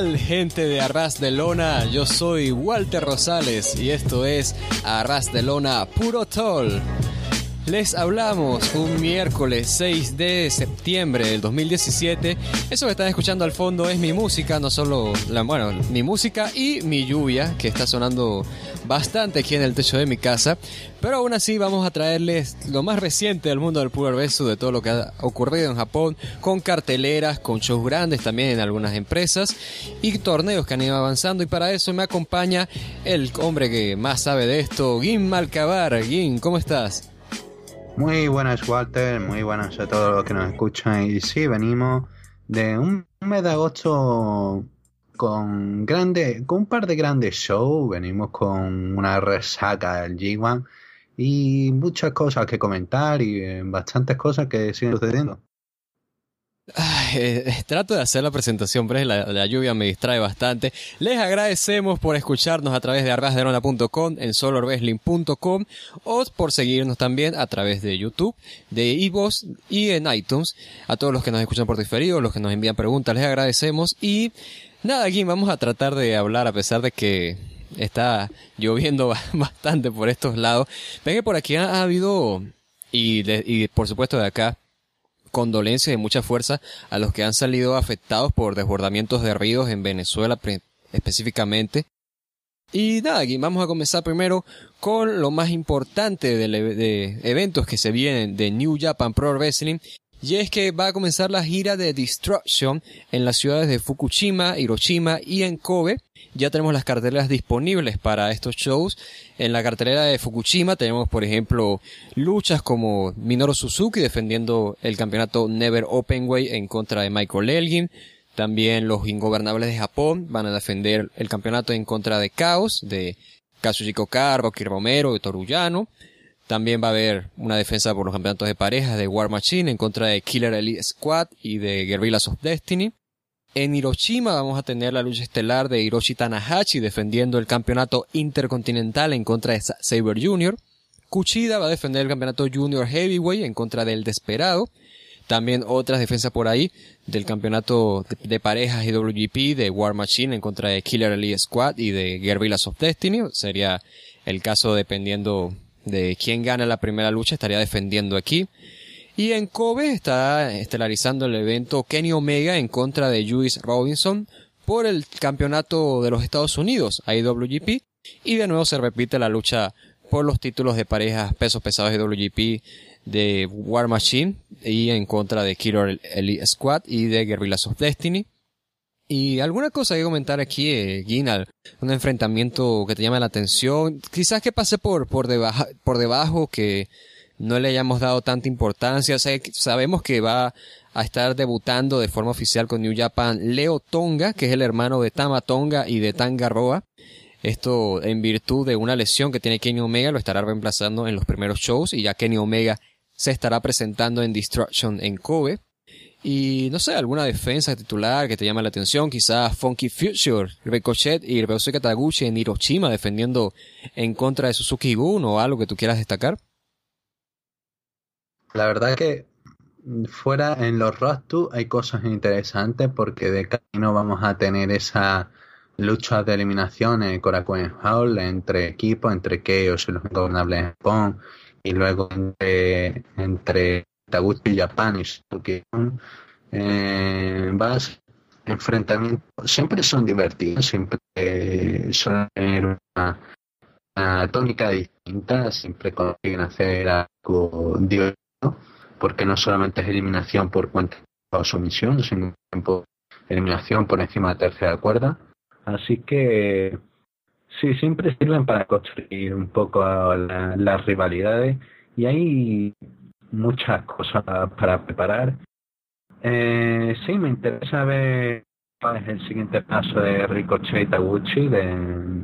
gente de Arras de Lona? Yo soy Walter Rosales y esto es Arras de Lona Puro Toll. Les hablamos un miércoles 6 de septiembre del 2017. Eso que están escuchando al fondo es mi música, no solo la, bueno, mi música y mi lluvia que está sonando bastante aquí en el techo de mi casa. Pero aún así vamos a traerles lo más reciente del mundo del Beso, de todo lo que ha ocurrido en Japón, con carteleras, con shows grandes también en algunas empresas y torneos que han ido avanzando. Y para eso me acompaña el hombre que más sabe de esto, Gin Malcabar. Gin, ¿cómo estás? Muy buenas, Walter. Muy buenas a todos los que nos escuchan. Y sí, venimos de un mes de agosto con grande, con un par de grandes shows. Venimos con una resaca del G1 y muchas cosas que comentar y eh, bastantes cosas que siguen sucediendo. Eh, trato de hacer la presentación, pero la, lluvia me distrae bastante. Les agradecemos por escucharnos a través de arrasderona.com, en solarwrestling.com o por seguirnos también a través de YouTube, de iVoox y en iTunes. A todos los que nos escuchan por diferido, los que nos envían preguntas, les agradecemos. Y nada, aquí vamos a tratar de hablar a pesar de que está lloviendo bastante por estos lados. Ven que por aquí ha, habido, y, y por supuesto de acá, condolencias y mucha fuerza a los que han salido afectados por desbordamientos de ríos en Venezuela específicamente. Y nada, aquí vamos a comenzar primero con lo más importante de, de, eventos que se vienen de New Japan Pro Wrestling y es que va a comenzar la gira de Destruction en las ciudades de Fukushima, Hiroshima y en Kobe. Ya tenemos las carteleras disponibles para estos shows. En la cartelera de Fukushima tenemos, por ejemplo, luchas como Minoru Suzuki defendiendo el campeonato Never Openway en contra de Michael Elgin. También los ingobernables de Japón van a defender el campeonato en contra de Chaos, de Kazuchika Okada, Rocky Romero y Torullano. También va a haber una defensa por los campeonatos de parejas de War Machine en contra de Killer Elite Squad y de Guerrillas of Destiny. En Hiroshima vamos a tener la lucha estelar de Hiroshi Tanahashi defendiendo el campeonato intercontinental en contra de Saber Jr. Kuchida va a defender el campeonato Junior Heavyweight en contra del Desperado. También otras defensas por ahí del campeonato de, parejas IWGP de War Machine en contra de Killer Elite Squad y de Guerrillas of Destiny. Sería el caso dependiendo de quién gana la primera lucha estaría defendiendo aquí. Y en Kobe está estelarizando el evento Kenny Omega en contra de Juice Robinson por el campeonato de los Estados Unidos, IWGP. Y de nuevo se repite la lucha por los títulos de parejas pesos pesados IWGP de War Machine y en contra de Killer Elite Squad y de Guerrillas of Destiny. Y alguna cosa que comentar aquí, eh, un enfrentamiento que te llama la atención, quizás que pase por, por, debajo, por debajo, que no le hayamos dado tanta importancia. sabemos que va a estar debutando de forma oficial con New Japan Leo Tonga, que es el hermano de Tama Tonga y de Tanga Roa. Esto en virtud de una lesión que tiene Kenny Omega, lo estará reemplazando en los primeros shows y ya Kenny Omega se estará presentando en Destruction en Kobe. Y no sé, alguna defensa titular que te llame la atención, quizás Funky Future, Ricochet y Ryosuke Taguchi en Hiroshima defendiendo en contra de Suzuki Gun o algo que tú quieras destacar. La verdad que fuera en los Road hay cosas interesantes porque de camino vamos a tener esa lucha de eliminación en Korakuen Hall entre equipos, entre Chaos y los ingobernables de Japón y luego entre, entre Taguchi y Suzuki eh, vas enfrentamientos siempre son divertidos siempre son una, tónica distinta siempre consiguen hacer algo divertido porque no solamente es eliminación por cuenta o sumisión sino por eliminación por encima de tercera cuerda. Así que sí siempre sirven para construir un poco las rivalidades. Y hay muchas cosas para preparar. Eh, sí, me interesa ver cuál es el siguiente paso de Ricochet y Taguchi, de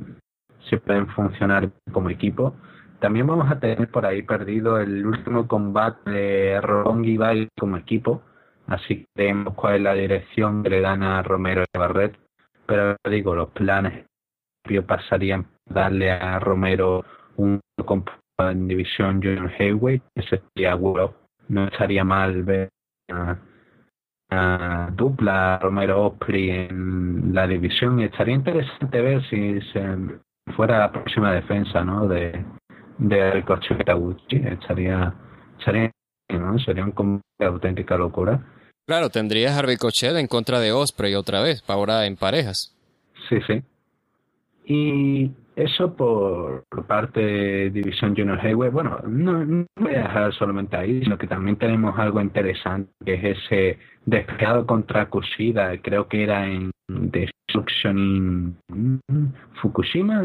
si pueden funcionar como equipo. También vamos a tener por ahí perdido el último combate de Rongi Bay como equipo, así que vemos cuál es la dirección que le dan a Romero y Barret. Pero digo, los planes pasarían darle a Romero un en división Junior Heavyweight, ese sería bueno. No estaría mal ver a, una dupla Romero Osprey en la división y estaría interesante ver si se fuera la próxima defensa ¿no? de, de Ricochet Taguchi. Estaría, estaría ¿no? sería un combate de auténtica locura. Claro, tendrías a Ricochet en contra de Osprey otra vez, ahora en parejas. Sí, sí. Y eso por, parte de División Junior Highway. Bueno, no, no, voy a dejar solamente ahí, sino que también tenemos algo interesante, que es ese despegado contra Kushida, creo que era en Destruction in Fukushima.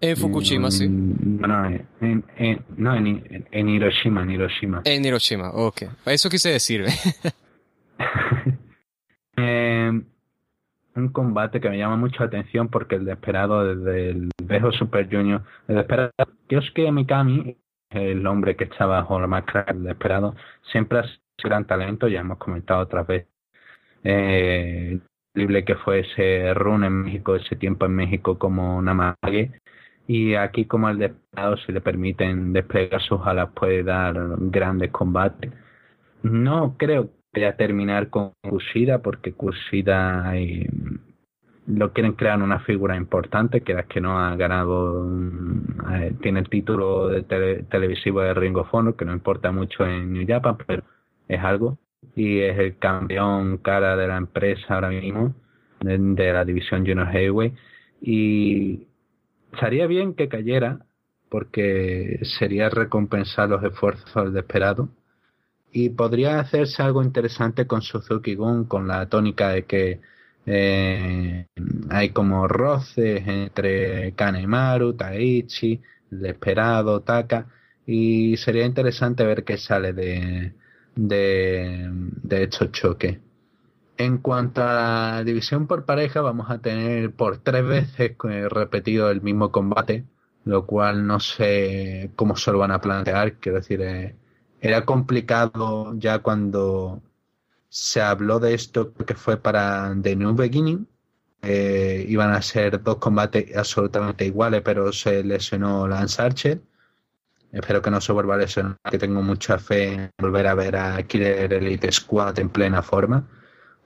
En Fukushima, sí. Mm, no, en, en, no en, en, Hiroshima, en Hiroshima. En Hiroshima, ok. Eso quise decir. eh, un combate que me llama mucho la atención porque el desesperado desde el Bejo Super Junior, el desesperado Yosuke Mikami, el hombre que estaba bajo la máscara del desesperado, siempre ha sido gran talento, ya hemos comentado otra vez. Eh, que fue ese run en México, ese tiempo en México como Namage. Y aquí como el desesperado, si le permiten desplegar sus alas, puede dar grandes combates. No creo a terminar con Kushida porque Kushida lo quieren crear una figura importante que es que no ha ganado eh, tiene el título de televisivo de Ring of Honor que no importa mucho en New Japan pero es algo. Y es el campeón cara de la empresa ahora mismo de, la división Junior Heavyweight. Y estaría bien que cayera porque sería recompensar los esfuerzos desesperados y podría hacerse algo interesante con Suzuki Gun, con la tónica de que eh, hay como roces entre Kanemaru, Taichi, el esperado, Taka, y sería interesante ver qué sale de, de, de estos choques. En cuanto a la división por pareja, vamos a tener por tres veces repetido el mismo combate, lo cual no sé cómo se lo van a plantear, quiero decir, eh, era complicado ya cuando se habló de esto que fue para The New Beginning. Eh, iban a ser dos combates absolutamente iguales, pero se lesionó Lance Archer. Espero que no se vuelva a lesionar, que tengo mucha fe en volver a ver a Killer Elite Squad en plena forma.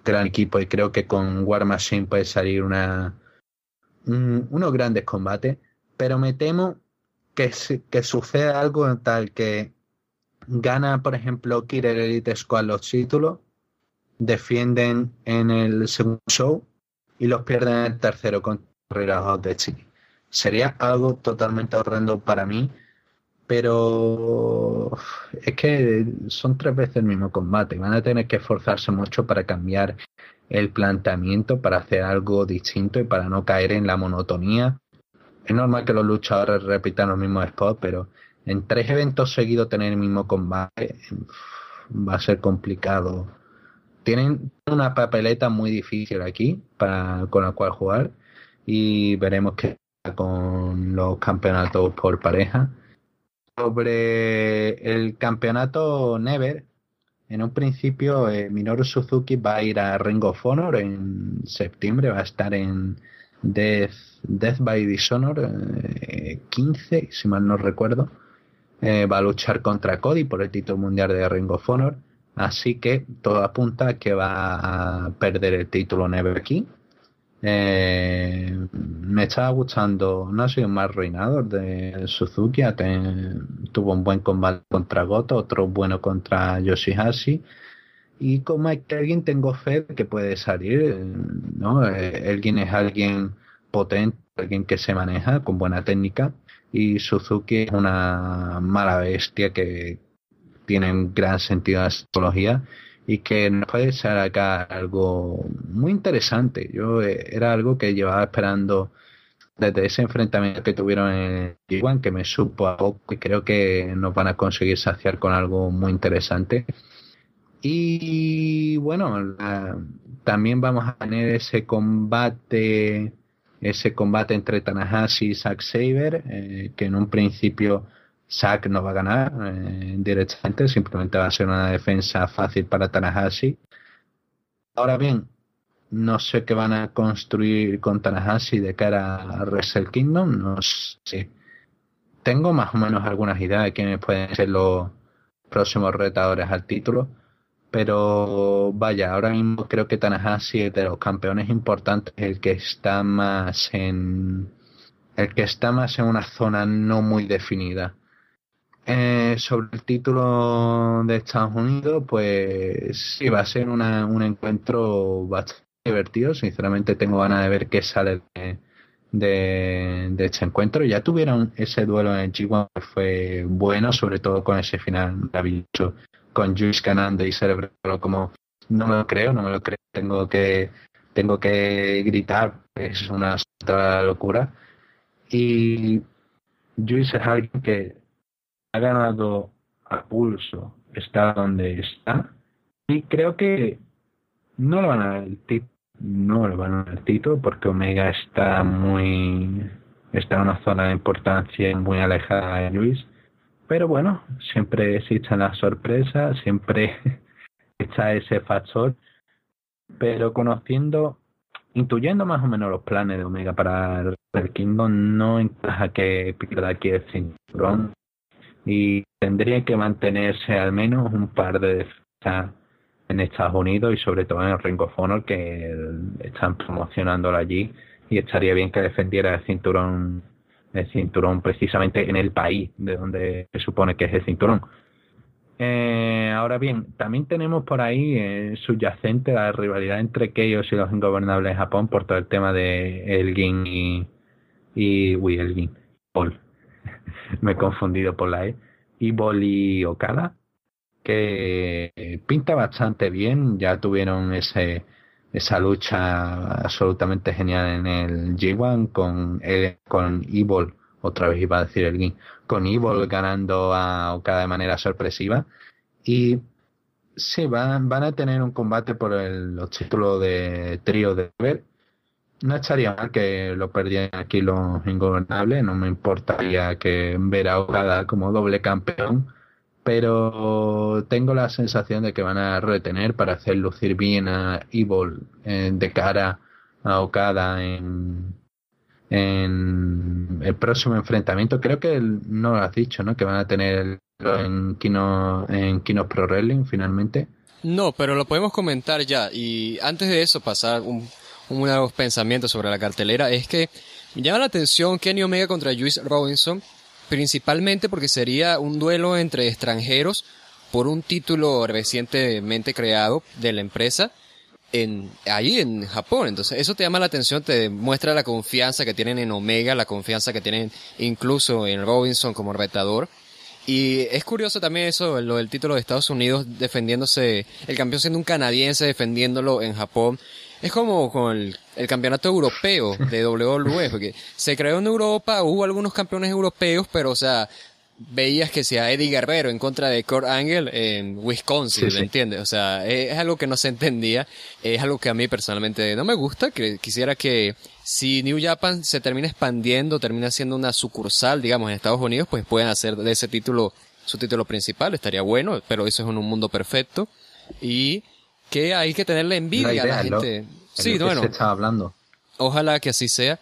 Gran equipo y creo que con War Machine puede salir una, unos grandes combates, pero me temo que, que suceda algo tal que gana, por ejemplo, Killer Elite Squad los títulos, defienden en el segundo show y los pierden en el tercero con Carrera de Chile. Sería algo totalmente horrendo para mí, pero es que son tres veces el mismo combate. Van a tener que esforzarse mucho para cambiar el planteamiento, para hacer algo distinto y para no caer en la monotonía. Es normal que los luchadores repitan los mismos spots, pero en tres eventos seguidos tener el mismo combate va a ser complicado. Tienen una papeleta muy difícil aquí para, con la cual jugar y veremos qué con los campeonatos por pareja. Sobre el campeonato Never, en un principio eh, Minoru Suzuki va a ir a Ring of Honor en septiembre, va a estar en Death, Death by Dishonor 15, eh, si mal no recuerdo. Eh, va a luchar contra Cody por el título mundial de Ring of Honor. Así que todo apunta a que va a perder el título Never aquí. Eh, me estaba gustando, no ha sido más reinador de Suzuki, tuvo un buen combate contra Goto, otro bueno contra Yoshihashi. Y hay que alguien tengo fe de que puede salir, ¿no? Eh, alguien es alguien potente, alguien que se maneja con buena técnica y Suzuki es una mala bestia que tiene un gran sentido de astrología y que nos puede acá algo muy interesante. Yo eh, era algo que llevaba esperando desde ese enfrentamiento que tuvieron en Iguan, que me supo a poco y creo que nos van a conseguir saciar con algo muy interesante. Y bueno, también vamos a tener ese combate ese combate entre Tanahashi y Zack Saber, eh, que en un principio Zack no va a ganar eh, directamente, simplemente va a ser una defensa fácil para Tanahashi. Ahora bien, no sé qué van a construir con Tanahashi de cara a Wrestle Kingdom, no sé. Tengo más o menos algunas ideas de quiénes pueden ser los próximos retadores al título, pero vaya, ahora mismo creo que Tanahashi es de los campeones importantes el que está más en el que está más en una zona no muy definida. Eh, sobre el título de Estados Unidos, pues sí, va a ser una, un encuentro bastante divertido. Sinceramente tengo ganas de ver qué sale de, de, este encuentro. Ya tuvieron ese duelo en el G1 que fue bueno, sobre todo con ese final maravilloso con Juice ganando y celebrarlo como no me lo creo, no me lo creo, tengo que tengo que gritar, es una locura. Y Juice es alguien que ha ganado a pulso, está donde está, y creo que no lo van a el no lo van a dar el título porque Omega está muy está en una zona de importancia muy alejada de Luis pero bueno, siempre existen las sorpresas, siempre está ese factor. Pero conociendo, intuyendo más o menos los planes de Omega para el Kingdom, no encaja que pierda aquí el cinturón. Y tendría que mantenerse al menos un par de defensas en Estados Unidos y sobre todo en el Ring of Honor que están promocionándolo allí y estaría bien que defendiera el cinturón el cinturón precisamente en el país de donde se supone que es el cinturón. Eh, ahora bien, también tenemos por ahí eh, subyacente la rivalidad entre ellos y los ingobernables de Japón por todo el tema de Elgin y, y uy, Elgin. Me he confundido por la E. Y Boli Okada, que pinta bastante bien, ya tuvieron ese esa lucha absolutamente genial en el G1 con, eh, con Evil, otra vez iba a decir el Gin, con Evil ganando a Okada de manera sorpresiva. Y sí, van, van a tener un combate por el, los títulos de trío de ver. No estaría mal que lo perdieran aquí los ingobernables, no me importaría que ver a Okada como doble campeón pero tengo la sensación de que van a retener para hacer lucir bien a Evil eh, de cara a Okada en, en el próximo enfrentamiento. Creo que no lo has dicho, ¿no? Que van a tener en Kino, en Kino Pro Wrestling finalmente. No, pero lo podemos comentar ya. Y antes de eso, pasar un, unos pensamientos sobre la cartelera. Es que me llama la atención Kenny Omega contra Juice Robinson principalmente porque sería un duelo entre extranjeros por un título recientemente creado de la empresa en, ahí en Japón. Entonces, eso te llama la atención, te muestra la confianza que tienen en Omega, la confianza que tienen incluso en Robinson como retador. Y es curioso también eso, lo del título de Estados Unidos defendiéndose, el campeón siendo un canadiense defendiéndolo en Japón. Es como con el, campeonato europeo de WWE, porque se creó en Europa, hubo algunos campeones europeos, pero o sea, veías que sea Eddie Guerrero en contra de Kurt Angle en Wisconsin, ¿me entiendes? O sea, es, algo que no se entendía, es algo que a mí personalmente no me gusta, que quisiera que si New Japan se termina expandiendo, termina siendo una sucursal, digamos, en Estados Unidos, pues pueden hacer de ese título su título principal, estaría bueno, pero eso es en un mundo perfecto. Y que hay que tenerle envidia a la gente. sí, bueno. Se hablando. Ojalá que así sea.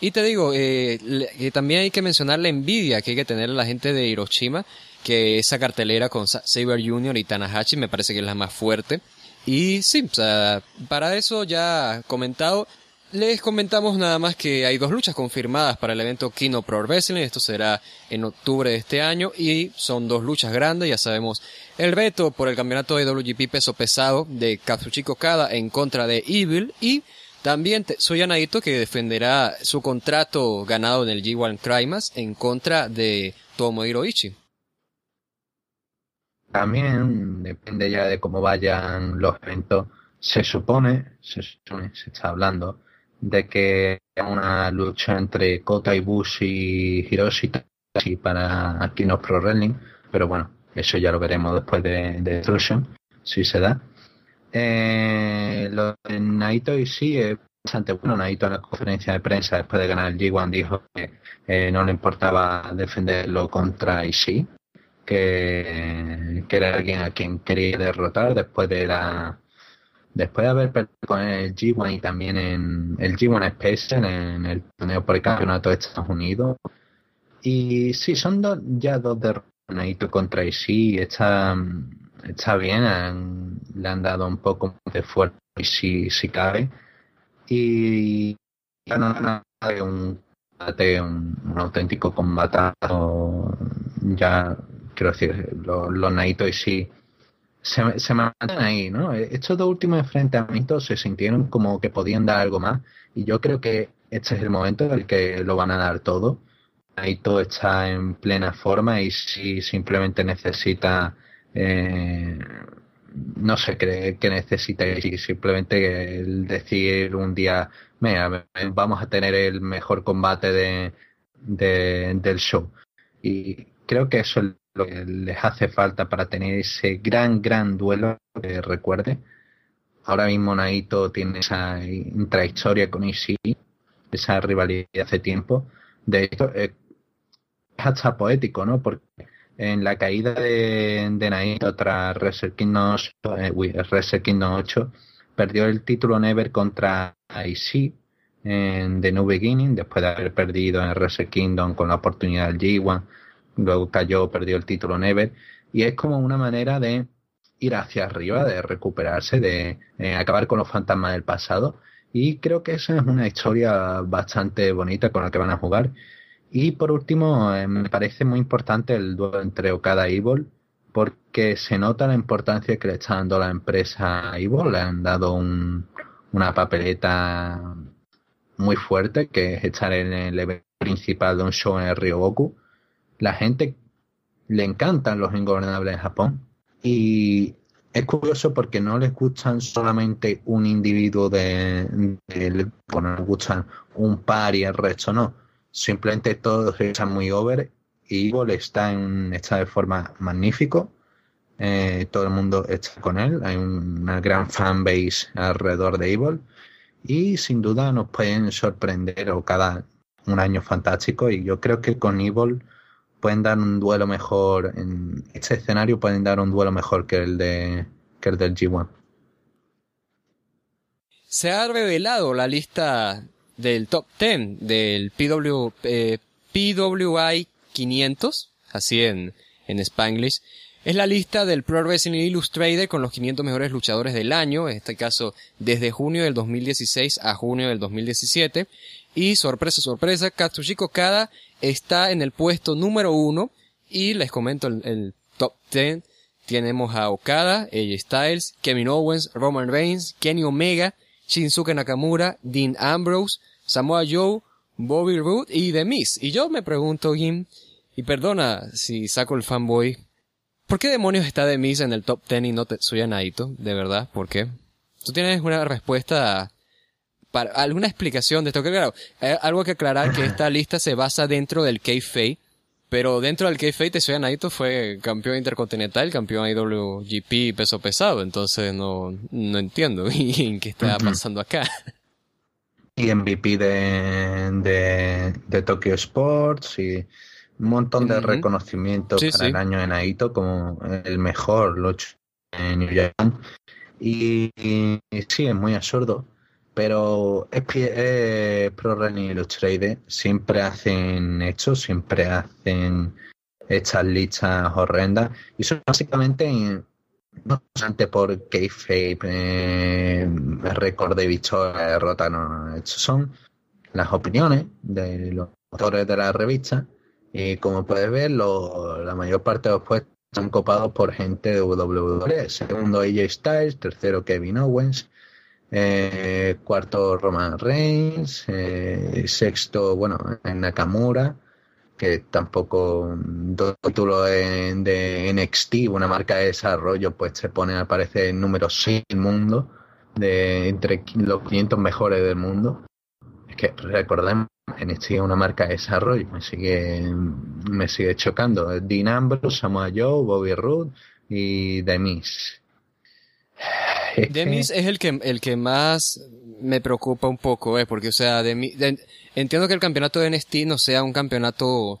Y te digo, eh, también hay que mencionar la envidia que hay que tener a la gente de Hiroshima, que esa cartelera con Saber Jr. y Tanahashi me parece que es la más fuerte. Y sí, o sea, para eso ya comentado, les comentamos nada más que hay dos luchas confirmadas para el evento Kino Pro Wrestling. Esto será en octubre de este año y son dos luchas grandes. Ya sabemos el reto por el campeonato de WGP peso pesado de Katsuchiko Kada en contra de Evil y también soy Anaito que defenderá su contrato ganado en el G1 Climax en contra de Tomohiro Ishii. También depende ya de cómo vayan los eventos. Se supone, se supone, se está hablando de que una lucha entre Kota Ibushi y Hiroshi para Kino Pro Wrestling, pero bueno, eso ya lo veremos después de, Destruction, si se da. Eh, lo de Naito y sí es bastante bueno. Naito en la conferencia de prensa después de ganar el G1 dijo que eh, no le importaba defenderlo contra Ishii, que, que era alguien a quien quería derrotar después de la después de haber perdido con el G1 y también en el G1 Space en el torneo por el campeonato de Estados Unidos. Y sí, son dos, ya dos derrotas contra Ishii. Está, está bien, le han dado un poco de fuerza si, si cabe. Y ya no de un, un, auténtico combatado, ya quiero decir, los, los y sí se, se mantienen ahí, ¿no? Estos dos últimos enfrentamientos se sintieron como que podían dar algo más y yo creo que este es el momento en el que lo van a dar todo. Ahí todo está en plena forma y si simplemente necesita, eh, no sé qué, necesita y simplemente el decir un día, vamos a tener el mejor combate de, de, del show. Y creo que eso es lo que les hace falta para tener ese gran, gran duelo que recuerde. Ahora mismo Naito tiene esa intrahistoria con Ishii, esa rivalidad hace tiempo. De hecho, eh, es hasta poético, ¿no? Porque en la caída de, de Naito tras Wrestle Kingdom 8, eh, Kingdom 8, perdió el título Never contra Ishii en The New Beginning, después de haber perdido en Wrestle Kingdom con la oportunidad del G1, luego cayó, perdió el título Never, y es como una manera de ir hacia arriba, de recuperarse, de eh, acabar con los fantasmas del pasado, y creo que esa es una historia bastante bonita con la que van a jugar. Y por último, eh, me parece muy importante el duelo entre Okada y Evil, porque se nota la importancia que le está dando la empresa a Evil. Le han dado un, una papeleta muy fuerte, que es estar en el evento principal de un show en el Ryogoku. La gente le encantan los ingobernables en Japón. Y es curioso porque no les gustan solamente un individuo de, les gustan un par y el resto no. Simplemente todos están muy over. Y Evil está en está de forma magnífico. Eh, todo el mundo está con él. Hay una gran fanbase alrededor de Evil. Y sin duda nos pueden sorprender o cada un año fantástico. Y yo creo que con Evil pueden dar un duelo mejor, en este escenario pueden dar un duelo mejor que el, de, que el del G1. Se ha revelado la lista del top 10 del PW, eh, PWI 500, así en, en Spanglish. Es la lista del Pro Wrestling Illustrated con los 500 mejores luchadores del año, en este caso desde junio del 2016 a junio del 2017. Y sorpresa, sorpresa, Katsushiko Kada está en el puesto número uno y les comento el, top 10. Tenemos a Okada, AJ Styles, Kevin Owens, Roman Reigns, Kenny Omega, Shinsuke Nakamura, Dean Ambrose, Samoa Joe, Bobby Roode y The Miz. Y yo me pregunto, Jim, y perdona si saco el fanboy, ¿por qué demonios está The Miz en el top 10 y no Tetsuya Naito? De verdad, ¿por qué? ¿Tú tienes una respuesta para alguna explicación de esto. Que claro, hay algo que aclarar que esta lista se basa dentro del K-Fate, pero dentro del K-Fate Tetsuya Naito fue campeón intercontinental, campeón IWGP peso pesado, entonces no, no entiendo en qué está pasando acá. Y MVP de, de, de Tokyo Sports y un montón de reconocimientos para el año de Naito como el mejor lucha en New Japan. y, sí, es muy absurdo pero es, es Pro Wrestling Illustrated siempre hacen hechos, siempre hacen estas listas horrendas y son básicamente no solamente por kayfabe, eh, récord de victoria, derrota, no, estos son las opiniones de los autores de la revista y como puedes ver la mayor parte de los puestos están copados por gente de WWE, segundo AJ Styles, tercero Kevin Owens, eh, cuarto Roman Reigns, eh, sexto, bueno, en Nakamura, que tampoco dos títulos de, NXT, una marca de desarrollo, pues se pone, al parecer, número 6 del mundo, de entre los 500 mejores del mundo. Es que recordemos, NXT es una marca de desarrollo, me sigue, me sigue chocando. Dean Ambrose, Samoa Joe, Bobby Roode y Demis Demis es el que, el que más me preocupa un poco, eh, porque, o sea, entiendo que el campeonato de NXT no sea un campeonato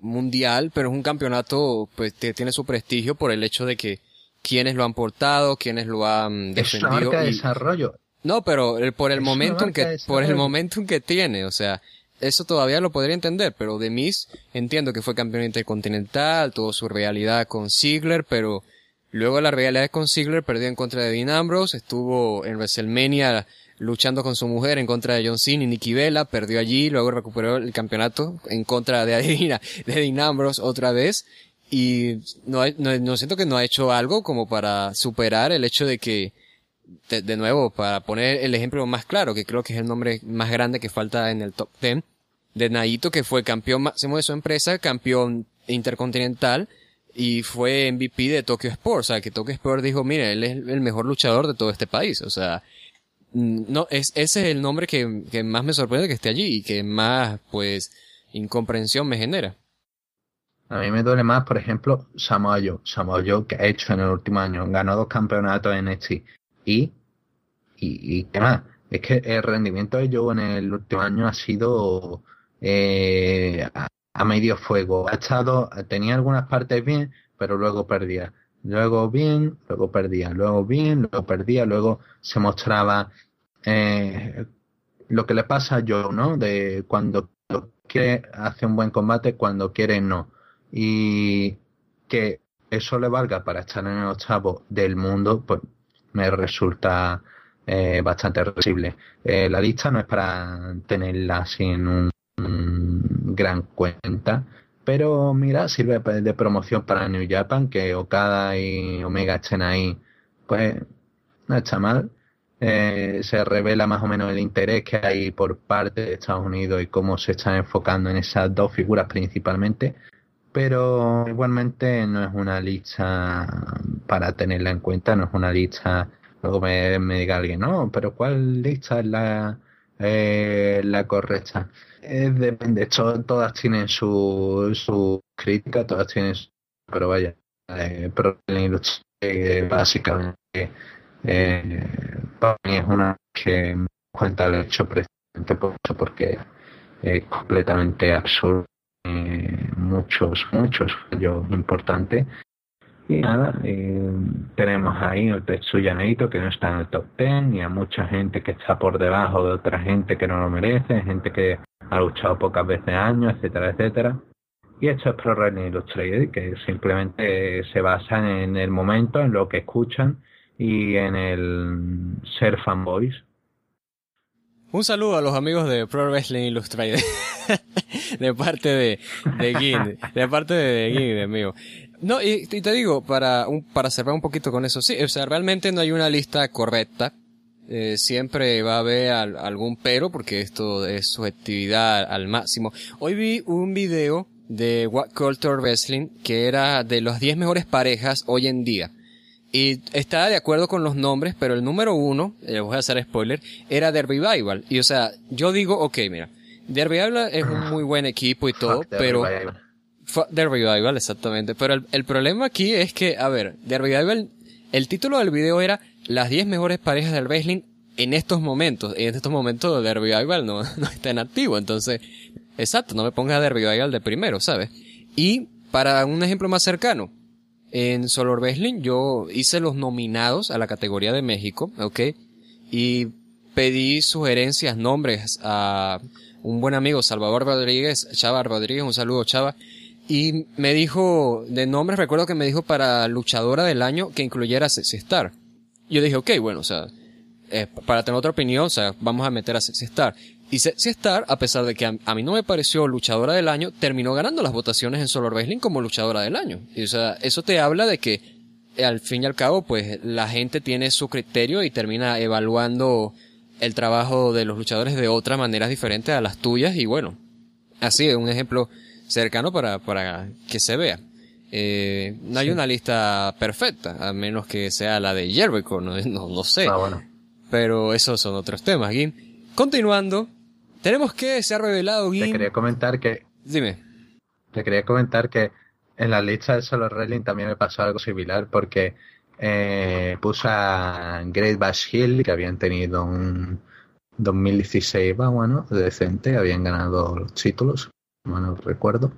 mundial, pero es un campeonato, pues, que tiene su prestigio por el hecho de que quienes lo han portado, quienes lo han defendido. Es desarrollo. No, pero por el momento en que, por el momento en que tiene, o sea, eso todavía lo podría entender, pero Demis entiendo que fue campeón intercontinental, tuvo su realidad con Ziggler, pero Luego la realidad con Ziggler perdió en contra de Dean Ambrose, estuvo en WrestleMania luchando con su mujer en contra de John Cena y Nikki Bella, perdió allí, luego recuperó el campeonato en contra de, Adina, de Dean Ambrose otra vez y no, no, siento que no ha hecho algo como para superar el hecho de que de, nuevo, para poner el ejemplo más claro, que creo que es el nombre más grande que falta en el top 10, de Naito, que fue campeón máximo de su empresa, campeón intercontinental, y fue MVP de Tokyo Sport. O sea, que Tokyo Sport dijo, mire, él es el mejor luchador de todo este país. O sea, mm, no, es, ese es el nombre que, que más me sorprende que esté allí y que más, pues, incomprensión me genera. A mí me duele más, por ejemplo, Samoa Joe. Samoa Joe que ha hecho en el último año. Ganó dos campeonatos en NXT. Y, y, y qué más. Es que el rendimiento de Joe en el último año ha sido eh, a, medio fuego. Ha estado, tenía algunas partes bien, pero luego perdía. Luego bien, luego perdía. Luego bien, luego perdía. Luego se mostraba eh, lo que le pasa a Joe, ¿no? De cuando quiere hace un buen combate, cuando quiere no. Y que eso le valga para estar en el octavo del mundo, pues me resulta eh, bastante recible. Eh, la lista no es para tenerla sin un, gran cuenta, pero mira, sirve de promoción para New Japan, que Okada y Omega estén ahí, pues no está mal. Eh, se revela más o menos el interés que hay por parte de Estados Unidos y cómo se están enfocando en esas dos figuras principalmente pero igualmente no es una lista para tenerla en cuenta, no es una lista, luego me, me diga alguien, no, pero ¿cuál lista es la, eh, la correcta? Eh, depende, todas tienen su, su crítica, todas tienen su, pero vaya, eh, pero eh, básicamente eh, es una que cuenta el hecho precisamente porque es completamente absurdo eh, muchos, muchos fallos importantes. Y nada, tenemos ahí el Tetsuya Naito que no está en el top 10 y a mucha gente que está por debajo de otra gente que no lo merece, gente que ha luchado pocas veces años, etcétera, etcétera. Y esto es Pro Wrestling Illustrated, que simplemente se basa en el momento, en lo que escuchan y en el ser fanboys. Un saludo a los amigos de Pro Wrestling Illustrated. de parte de, de De parte de Gin, de mío. No, y, te digo, para, un, para cerrar un poquito con eso, sí, o sea, realmente no hay una lista correcta. Eh, siempre va a haber algún pero, porque esto es subjetividad al máximo. Hoy vi un video de What Culture Wrestling, que era de las 10 mejores parejas hoy en día. Y estaba de acuerdo con los nombres, pero el número uno, les voy a hacer spoiler, era The Revival. Y o sea, yo digo, ok, mira, The Revival es un muy buen equipo y todo, pero... The Revival, exactamente. Pero el, el, problema aquí es que, a ver, The Revival, el título del video era las 10 mejores parejas del wrestling en estos momentos. En estos momentos The Revival no, no está en activo. Entonces, exacto, no me pongas The Revival de primero, ¿sabes? Y para un ejemplo más cercano, en Solo Wrestling yo hice los nominados a la categoría de México, ¿ok? Y pedí sugerencias, nombres a un buen amigo, Salvador Rodríguez, Chava Rodríguez, un saludo Chava, y me dijo, de nombres recuerdo que me dijo para luchadora del año que incluyera Sexy Star. Yo dije, ok, bueno, o sea, eh, para tener otra opinión, o sea, vamos a meter a Sexy Star. Y Sexy Star, a pesar de que a, mí no me pareció luchadora del año, terminó ganando las votaciones en Solo Wrestling como luchadora del año. Y, o sea, eso te habla de que, eh, al fin y al cabo, pues, la gente tiene su criterio y termina evaluando el trabajo de los luchadores de otra manera diferente a las tuyas. Y bueno, así, un ejemplo cercano para, para que se vea. Eh, no hay una lista perfecta, a menos que sea la de Jericho, no, no, sé. Ah, bueno. Pero esos son otros temas. Continuando, tenemos que se ha revelado Te quería comentar que. Dime. Te quería comentar que en la lista de Solo Wrestling también me pasó algo similar porque eh, puse a Great Bash Hill que habían tenido un 2016 bueno, decente, habían ganado los títulos, no recuerdo.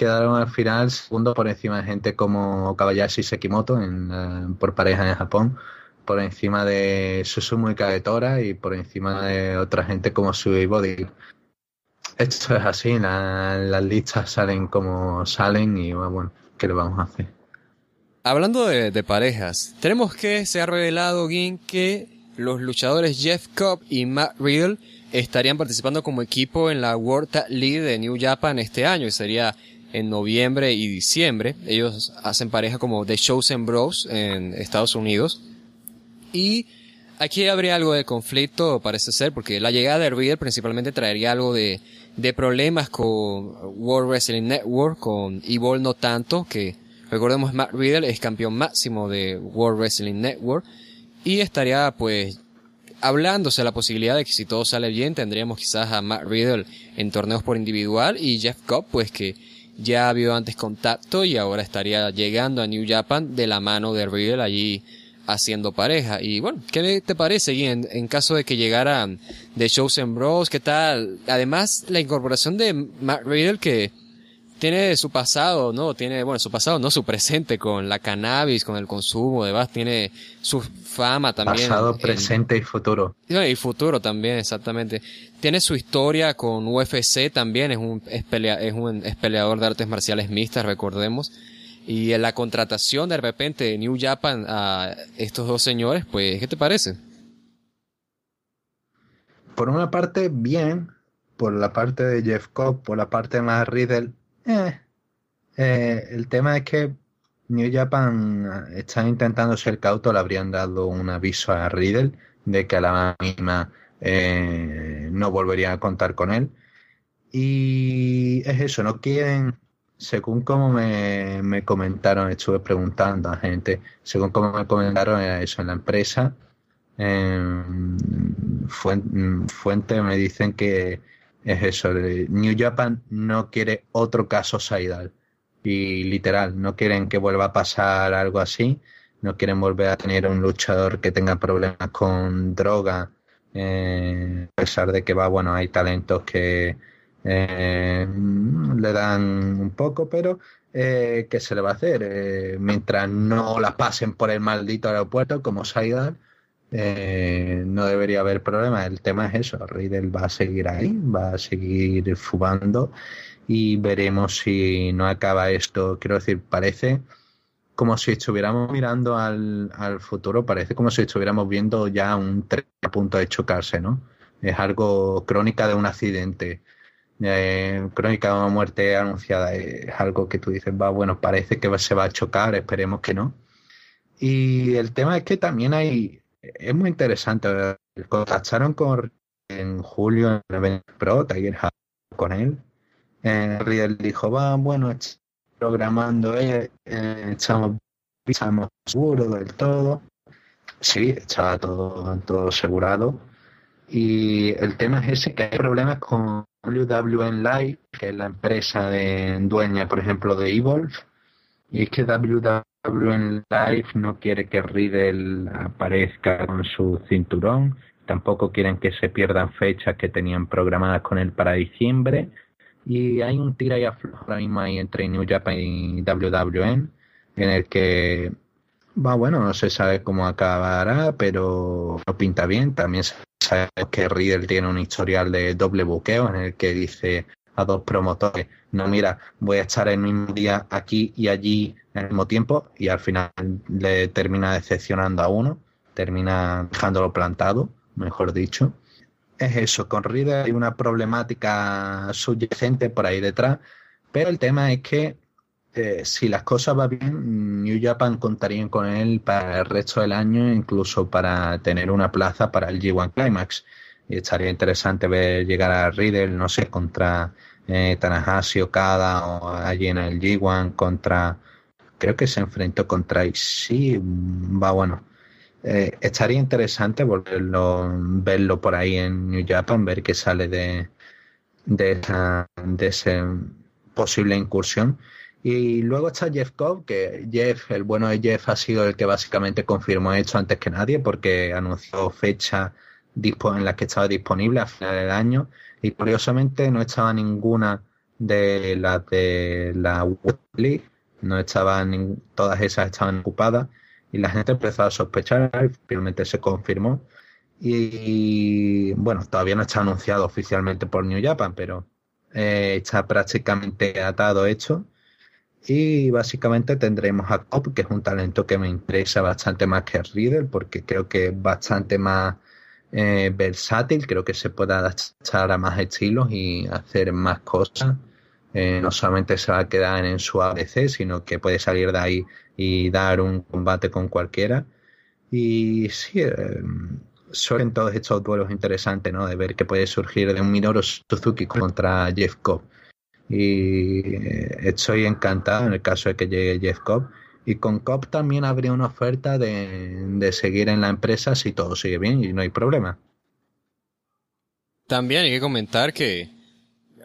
Quedaron al final segundo por encima de gente como Kabayashi Sekimoto en, por pareja en Japón por encima de Susumu y Kagetora y por encima de otra gente como Sui Body. Esto es así, las listas salen como salen y bueno, ¿qué le vamos a hacer? Hablando de, parejas, tenemos que se ha revelado bien que los luchadores Jeff Cobb y Matt Riddle estarían participando como equipo en la World Tag League de New Japan este año y sería en noviembre y diciembre. Ellos hacen pareja como The Chosen Bros en Estados Unidos. Y aquí habría algo de conflicto, parece ser, porque la llegada de Riddle principalmente traería algo de, de problemas con World Wrestling Network, con Evil no tanto, que recordemos Matt Riddle es campeón máximo de World Wrestling Network y estaría pues hablándose la posibilidad de que si todo sale bien tendríamos quizás a Matt Riddle en torneos por individual y Jeff Cobb pues que ya ha habido antes contacto y ahora estaría llegando a New Japan de la mano de Riddle allí haciendo pareja. Y bueno, ¿qué te parece, en, en caso de que llegara The Chosen Bros? ¿Qué tal? Además, la incorporación de Matt Riddle que tiene su pasado, ¿no? Tiene, bueno, su pasado, no su presente con la cannabis, con el consumo, además tiene su fama también. Pasado, presente y futuro. Y futuro también, exactamente. Tiene su historia con UFC también, es un, es, es un peleador de artes marciales mixtas, recordemos. Y en la contratación de repente de New Japan a estos dos señores, pues, ¿qué te parece? Por una parte, bien. Por la parte de Jeff Cobb, por la parte de Matt Riddle, eh, eh, el tema es que New Japan está intentando ser cauto, le habrían dado un aviso a Riddle de que a la misma eh, no volvería a contar con él. Y es eso, no quieren, según como me, me comentaron, estuve preguntando a gente, según como me comentaron eso en la empresa, fuente me dicen que es eso, New Japan no quiere otro caso Saidal. Y literal, no quieren que vuelva a pasar algo así, no quieren volver a tener un luchador que tenga problemas con droga, eh, a pesar de que va, bueno, hay talentos que eh, le dan un poco, pero eh, ¿qué se le va a hacer? mientras no la pasen por el maldito aeropuerto como Saidal, eh, no debería haber problema. El tema es eso, Riddle va a seguir ahí, va a seguir fumando y veremos si no acaba esto. Quiero decir, parece como si estuviéramos mirando al, futuro, parece como si estuviéramos viendo ya un tren a punto de chocarse, ¿no? Es algo crónica de un accidente, eh, crónica de una muerte anunciada, es algo que tú dices, va, bueno, parece que se va a chocar, esperemos que no. Y el tema es que también hay, es muy interesante. Contactaron con en julio en el Pro, Tiger con él. Eh, Riel dijo, va, bueno, programando, eh, estamos, estamos seguros del todo. Sí, estaba todo, todo asegurado. Y el tema es ese, que hay problemas con WWN Live, que es la empresa de, dueña, por ejemplo, de Evolve. Y es que WWN en Live no quiere que Riddle aparezca con su cinturón, tampoco quieren que se pierdan fechas que tenían programadas con él para diciembre. Y hay un tira y afloja ahí entre New Japan y WWN, en el que va bueno, no se sabe cómo acabará, pero no pinta bien. También sabemos que Riddle tiene un historial de doble buqueo en el que dice a dos promotores, no mira, voy a estar el mismo día aquí y allí al mismo tiempo y al final le termina decepcionando a uno, termina dejándolo plantado, mejor dicho. Es eso, con Riddle hay una problemática subyacente por ahí detrás, pero el tema es que eh, si las cosas van bien, New Japan contaría con él para el resto del año, incluso para tener una plaza para el G1 Climax. Y estaría interesante ver llegar a Riddle, no sé, contra eh, Tanahashi Okada o allí en el G1 contra creo que se enfrentó contra sí va bueno. Eh, estaría interesante volverlo verlo por ahí en New Japan ver qué sale de de esa de ese posible incursión. Y luego está Jeff Cobb que Jeff el bueno de Jeff ha sido el que básicamente confirmó esto antes que nadie porque anunció fecha en la que estaba disponible a final del año. Y curiosamente no estaba ninguna de las de la League no estaban, todas esas estaban ocupadas y la gente empezó a sospechar, finalmente se confirmó. Y bueno, todavía no está anunciado oficialmente por New Japan, pero eh, está prácticamente atado hecho. Y básicamente tendremos a Cobb, que es un talento que me interesa bastante más que Riddle, porque creo que es bastante más eh, versátil, creo que se puede adaptar a más estilos y hacer más cosas. Eh, no solamente se va a quedar en su ABC, sino que puede salir de ahí y dar un combate con cualquiera. Y sí, eh, suelen todos estos duelos interesantes, ¿no? De ver que puede surgir de un Minoru Suzuki contra Jeff Cobb. Y estoy encantado en el caso de que llegue Jeff Cobb. Y con Cobb también habría una oferta de, seguir en la empresa si todo sigue bien y no hay problema. También hay que comentar que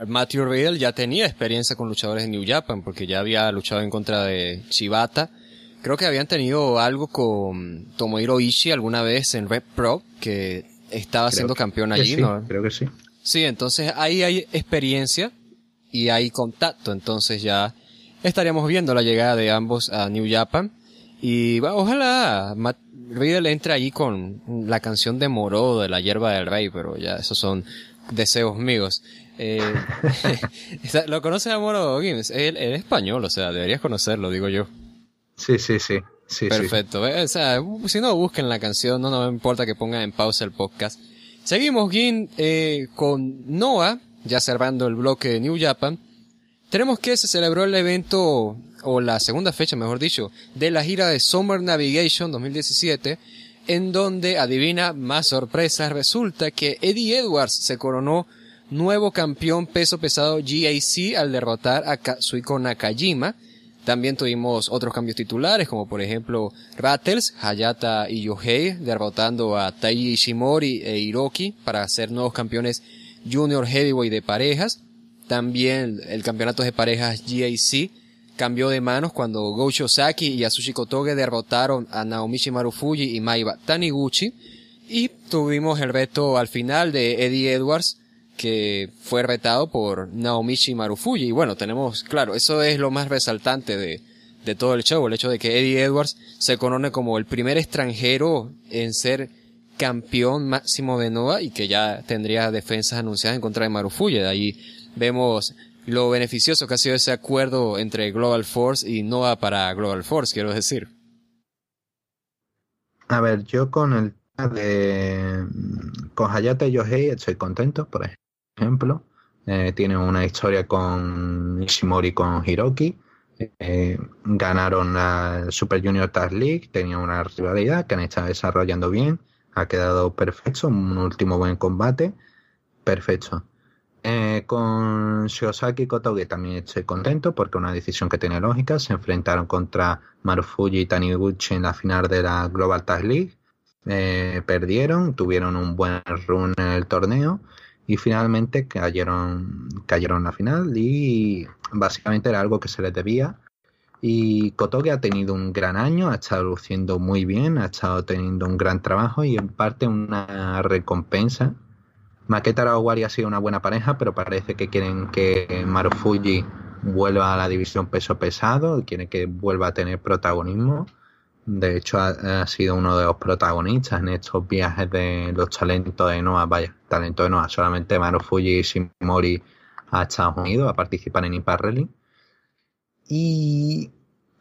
Matthew Riddle ya tenía experiencia con luchadores de New Japan porque ya había luchado en contra de Chibata. Creo que habían tenido algo con Tomohiro Ishii alguna vez en Red Pro que estaba siendo campeón allí, ¿no? Creo que sí. Sí, entonces ahí hay experiencia y hay contacto, entonces ya estaríamos viendo la llegada de ambos a New Japan. Y ojalá Matt Riddle entre allí con la canción de Moro de la hierba del rey, pero ya esos son deseos míos. Eh, ¿Lo conoces a Moro Gims? Él, es español, o sea, deberías conocerlo, digo yo. Sí, sí, sí. sí Perfecto. O sea, si no, busquen la canción, no, no me importa que pongan en pausa el podcast. Seguimos, Gin, eh, con Noah, ya cerrando el bloque de New Japan. Tenemos que se celebró el evento, o la segunda fecha, mejor dicho, de la gira de Summer Navigation 2017, en donde, adivina, más sorpresa, resulta que Eddie Edwards se coronó nuevo campeón peso pesado GAC al derrotar a Kazuiko Nakajima. También tuvimos otros cambios titulares, como por ejemplo Rattles, Hayata y Yohei, derrotando a Taiji Ishimori e Hiroki para ser nuevos campeones Junior Heavyweight de parejas. También el campeonato de parejas GAC cambió de manos cuando Go Saki y Yasushi Kotoge derrotaron a Naomichi Marufuji y Maiba Taniguchi. Y tuvimos el reto al final de Eddie Edwards, que fue retado por Naomichi Marufuji. Y bueno, tenemos, claro, eso es lo más resaltante de, de todo el show, el hecho de que Eddie Edwards se conoce como el primer extranjero en ser campeón máximo de Noah y que ya tendría defensas anunciadas en contra de Marufuji. De ahí vemos lo beneficioso que ha sido ese acuerdo entre Global Force y NOAA para Global Force, quiero decir. A ver, yo con el de con Hayate Yohei estoy contento, por ejemplo. Eh, tiene una historia con Ishimori con Hiroki. Eh, ganaron la Super Junior Tag League, tenían una rivalidad que han estado desarrollando bien. Ha quedado perfecto, un último buen combate. Perfecto. Eh, con Shiosaki Kotoge también estoy contento porque una decisión que tiene lógica. Se enfrentaron contra Marufuji y Taniguchi en la final de la Global Tag League. Eh, perdieron, tuvieron un buen run en el torneo y finalmente cayeron, cayeron en la final y básicamente era algo que se les debía. Y Kotoge ha tenido un gran año, ha estado luciendo muy bien, ha estado teniendo un gran trabajo y en parte una recompensa Maqueta Arawari ha sido una buena pareja, pero parece que quieren que Marufuji vuelva a la división peso pesado, quieren que vuelva a tener protagonismo. De hecho, ha, sido uno de los protagonistas en estos viajes de los talentos de Noah. Vaya, talento de Noah. Solamente Marufuji y Shimori a Estados Unidos a participar en Impact Y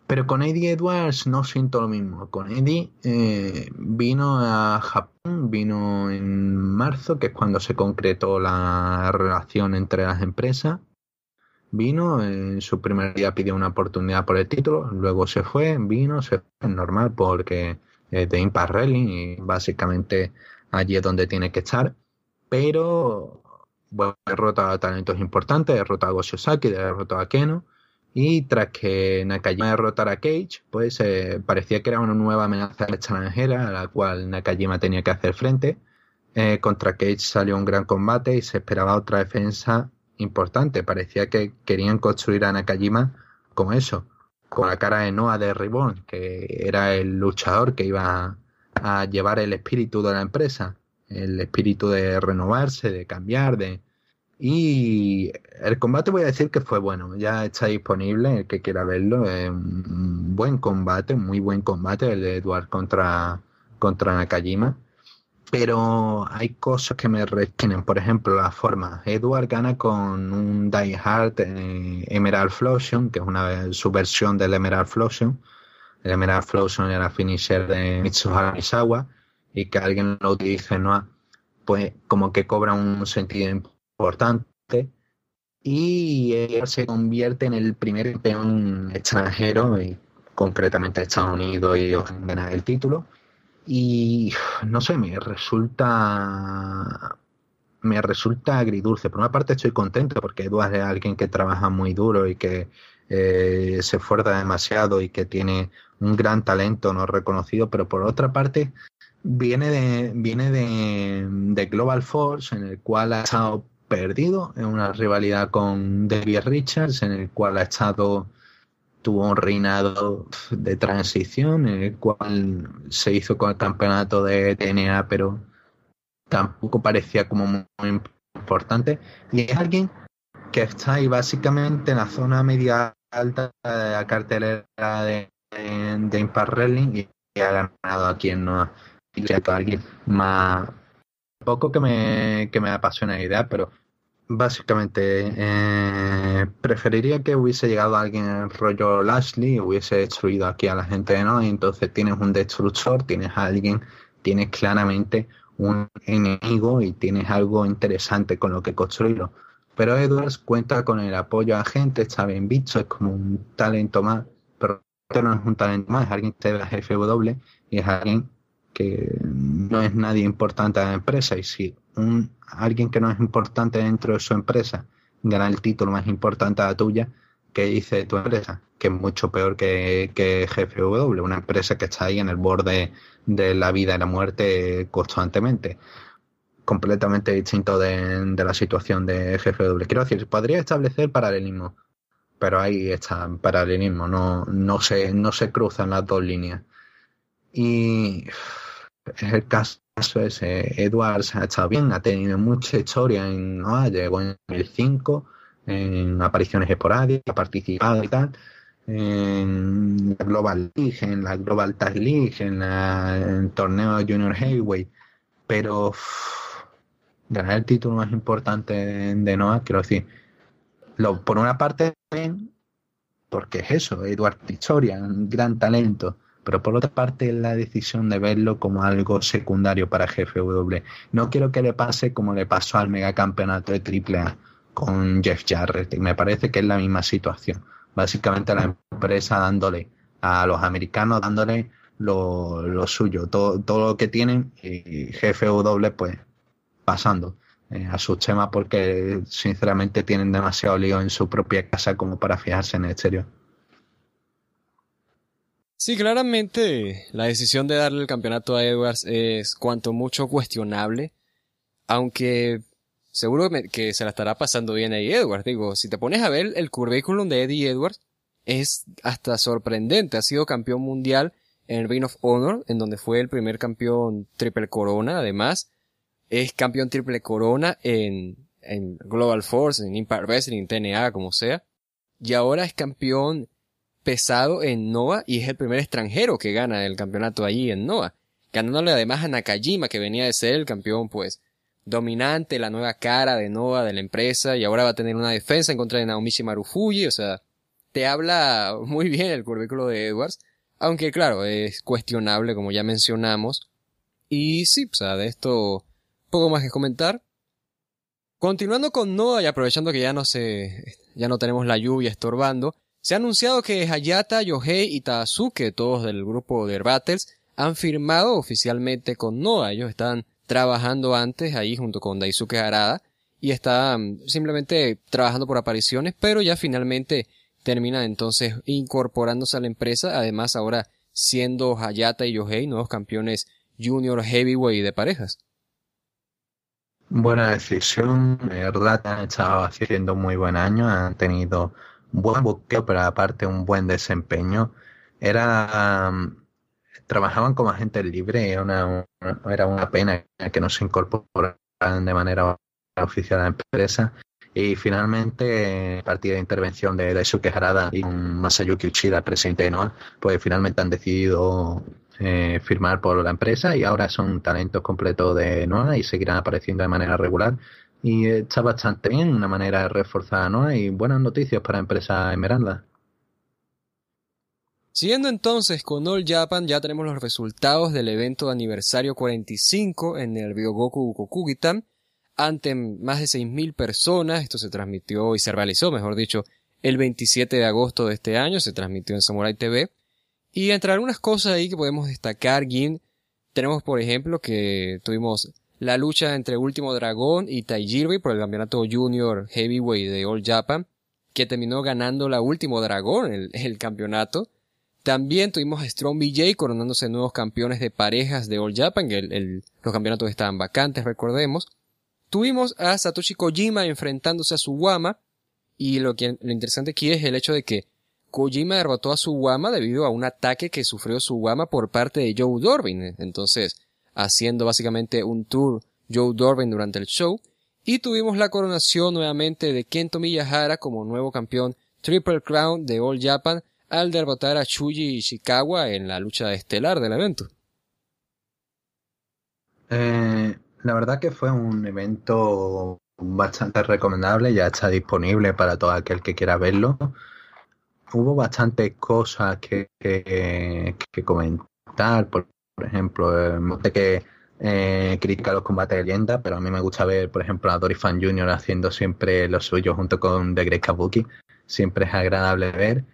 pero con Eddie Edwards no siento lo mismo. Con Eddie eh, vino a Japón, vino en marzo, que es cuando se concretó la relación entre las empresas. Vino, en su primer día pidió una oportunidad por el título, luego se fue, vino, se fue, normal porque es de Impact Wrestling y básicamente allí es donde tiene que estar. Pero bueno, derrota a talentos importantes, derrota a Goshosaki, derrota a Keno y tras que Nakajima derrotara a Cage, pues eh, parecía que era una nueva amenaza extranjera a la cual Nakajima tenía que hacer frente. Eh, contra Cage salió un gran combate y se esperaba otra defensa importante. Parecía que querían construir a Nakajima como eso, con la cara de Noah de Ribbon, que era el luchador que iba a llevar el espíritu de la empresa, el espíritu de renovarse, de cambiar, de, y el combate voy a decir que fue bueno, ya está disponible, el que quiera verlo, es un buen combate, muy buen combate el de Edward contra, contra Nakajima. pero hay cosas que me retienen. Por ejemplo, la forma. Edward gana con un Die Hard eh, Emerald Flosion, que es una subversión del Emerald Flosion. El Emerald Flosion era finisher de Mitsuhara Misawa y que alguien lo utilice, ¿no? Pues como que cobra un sentido importante y él se convierte en el primer campeón extranjero, y concretamente Estados Unidos, y ganar el título y no sé, me resulta me resulta agridulce. Por una parte estoy contento porque Eduard es alguien que trabaja muy duro y que eh, se esfuerza demasiado y que tiene un gran talento no reconocido, pero por otra parte viene de, viene de, de Global Force en el cual ha estado perdido en una rivalidad con David Richards en el cual ha estado tuvo un reinado de transición en el cual se hizo con el campeonato de TNA, pero tampoco parecía como muy importante. Y es alguien que está ahí básicamente en la zona media alta de la cartelera de, de, Impact Wrestling y ha ganado a quien no alguien más poco que me, que me apasiona la idea, pero Básicamente, eh, preferiría que hubiese llegado alguien en el rollo Lashley y hubiese destruido aquí a la gente ¿no? Y entonces tienes un destructor, tienes a alguien, tienes claramente un enemigo y tienes algo interesante con lo que construirlo. Pero Edwards cuenta con el apoyo a gente, está bien visto, es como un talento más, pero no es un talento más, es alguien que de la GFW y es alguien que no es nadie importante en la empresa y si un, alguien que no es importante dentro de su empresa gana el título más importante a la tuya, ¿qué dice tu empresa? Que es mucho peor que, que GFW, una empresa que está ahí en el borde de la vida y la muerte constantemente. Completamente distinto de, de la situación de GFW. Quiero decir, podría establecer paralelismo, pero ahí está paralelismo, no, no, se, no se cruzan las dos líneas. Y es el caso ese. Edwards ha estado bien, ha tenido mucha historia en, ¿no? llegó en el 5, en apariciones esporádicas, ha participado y tal, en la Global League, en la Global Tag League, en, el torneo Junior Heavyweight, pero ganar el título más importante de, Noah, quiero decir, lo, por una parte, porque es eso, Edward Historia, un gran talento, pero por otra parte la decisión de verlo como algo secundario para GFW. No quiero que le pase como le pasó al megacampeonato de AAA con Jeff Jarrett, y me parece que es la misma situación. Básicamente la empresa dándole a los americanos, dándole lo, suyo, todo, todo lo que tienen, y GFW pues pasando eh, a sus temas porque sinceramente tienen demasiado lío en su propia casa como para fijarse en el exterior. Sí, claramente la decisión de darle el campeonato a Edwards es cuanto mucho cuestionable, aunque seguro que se la estará pasando bien ahí Edwards. Digo, si te pones a ver el currículum de Eddie Edwards, es hasta sorprendente. Ha sido campeón mundial en Ring of Honor, en donde fue el primer campeón triple corona, además. Es campeón triple corona en, en Global Force, en Impact Wrestling, en TNA, como sea. Y ahora es campeón pesado en Noah y es el primer extranjero que gana el campeonato allí en Noah. Ganándole además a Nakajima, que venía de ser el campeón, pues, dominante, la nueva cara de Noah, de la empresa, y ahora va a tener una defensa en contra de Naomichi Marufuji, o sea, te habla muy bien el currículo de Edwards, aunque claro, es cuestionable, como ya mencionamos. Y sí, o sea, de esto poco más que comentar. Continuando con Noah y aprovechando que ya no se, ya no tenemos la lluvia estorbando, se ha anunciado que Hayata, Yohei y Tadazuke, todos del grupo de Battles, han firmado oficialmente con Noah. Ellos están trabajando antes ahí junto con Daisuke Harada y están simplemente trabajando por apariciones, pero ya finalmente terminan entonces incorporándose a la empresa, además ahora siendo Hayata y Yohei nuevos campeones junior heavyweight de parejas. Buena decisión, de verdad han estado haciendo muy buen año, han tenido buen buqueo, pero aparte un buen desempeño. Era trabajaban como agentes libres, era una, era una pena que no se incorporaran de manera oficial a la empresa. Y finalmente, a partir de intervención de Daisuke Harada y Masayuki Uchida, presidente de NOA, pues finalmente han decidido eh, firmar por la empresa y ahora son talentos completos de Noah y seguirán apareciendo de manera regular. Y está bastante bien, una manera reforzada Noah y buenas noticias para empresa Esmeralda. Siguiendo entonces con All Japan, ya tenemos los resultados del evento de aniversario 45 en el Ryogoku Kokugitan ante más de 6.000 personas. Esto se transmitió y se realizó, mejor dicho, el 27 de agosto de este año. Se transmitió en Samurai TV. Y entre algunas cosas ahí que podemos destacar, Gin, tenemos por ejemplo que tuvimos la lucha entre Último Dragón y Taijiri por el campeonato Junior Heavyweight de All Japan, que terminó ganando la Último Dragón el, el campeonato. También tuvimos a Strong BJ coronándose nuevos campeones de parejas de All Japan, que el, los campeonatos estaban vacantes, recordemos. Tuvimos a Satoshi Kojima enfrentándose a Suwama, y lo, que, lo interesante aquí es el hecho de que Kojima derrotó a Suwama debido a un ataque que sufrió Suwama por parte de Joe Dorbin. Entonces, haciendo básicamente un tour Joe Dorbin durante el show. Y tuvimos la coronación nuevamente de Kento Miyahara como nuevo campeón Triple Crown de All Japan al derrotar a Shuji Ishikawa en la lucha estelar del evento. Eh, la verdad que fue un evento bastante recomendable, ya está disponible para todo aquel que quiera verlo hubo bastantes cosas que, que, comentar. Por, ejemplo, no sé que eh, critica los combates de leyenda, pero a mí me gusta ver, por ejemplo, a Dory Fan Jr. haciendo siempre lo suyo junto con The Great Kabuki. Siempre es agradable ver.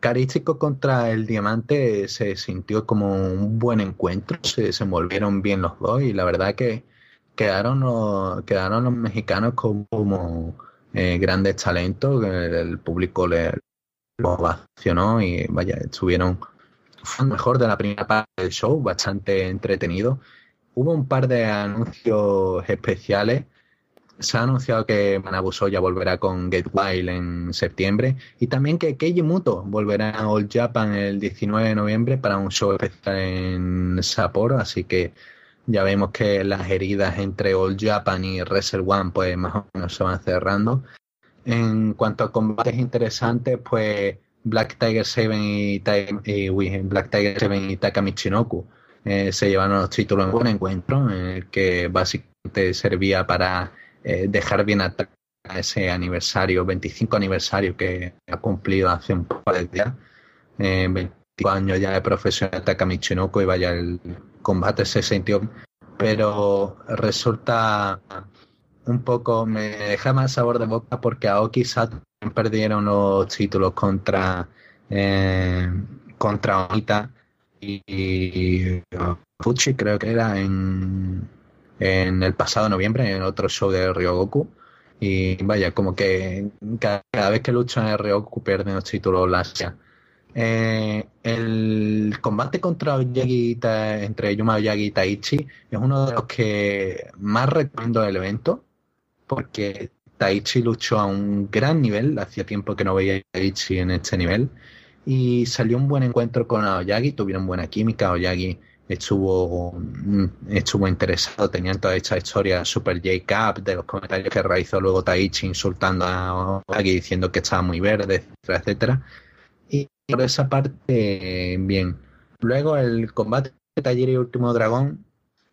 Carístico contra el Diamante se sintió como un buen encuentro, se envolvieron bien los dos y la verdad que quedaron los, quedaron los mexicanos como, eh, grandes talentos, el público le, lo ovacionó y vaya, estuvieron fue mejor de la primera parte del show, bastante entretenido. Hubo un par de anuncios especiales. Se ha anunciado que Manabuso ya volverá con Get Wild en septiembre y también que Keiji Muto volverá a All Japan el 19 de noviembre para un show especial en Sapporo, así que ya vemos que las heridas entre All Japan y Wrestle One pues más o menos se van cerrando en cuanto a combates interesantes, pues Black Tiger 7 y, Black Tiger 7 y Takami eh, se llevaron los títulos en buen encuentro, en el que básicamente servía para eh, dejar bien atrás ese aniversario, 25 aniversario que ha cumplido hace un par de días. Eh, 25 años ya de profesional Takami y vaya, el combate se sintió, pero resulta un poco, me deja más sabor de boca porque Aoki Sato perdieron los títulos contra eh, contra Onita y, Fuchi creo que era en, en el pasado noviembre en otro show de Ryogoku. Y vaya como que cada, vez que luchan en Ryogoku pierden los títulos Lasia eh, el combate contra Oyagi, entre Yuma Oyagi y Taichi es uno de los que más recomiendo del evento porque Taichi luchó a un gran nivel, hacía tiempo que no veía a Taichi en este nivel, y salió un buen encuentro con Aoyagi, tuvieron buena química, Aoyagi estuvo, mm, estuvo interesado, tenían toda esta historia Super J-Cup, de los comentarios que realizó luego Taichi insultando a Aoyagi, diciendo que estaba muy verde, etcétera, etcétera. Y por esa parte, bien. Luego el combate de Taller y Último Dragón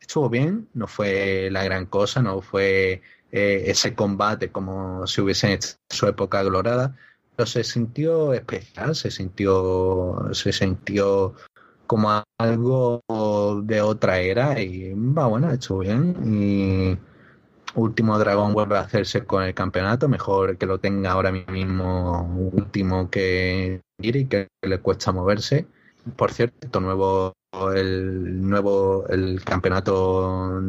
estuvo bien, no fue la gran cosa, no fue eh, ese combate como si hubiese hecho su época glorada, pero se sintió especial, se sintió, se sintió como algo de otra era y va bueno, hecho bien y último dragón vuelve a hacerse con el campeonato, mejor que lo tenga ahora mismo último que y que le cuesta moverse. Por cierto, nuevo el nuevo el campeonato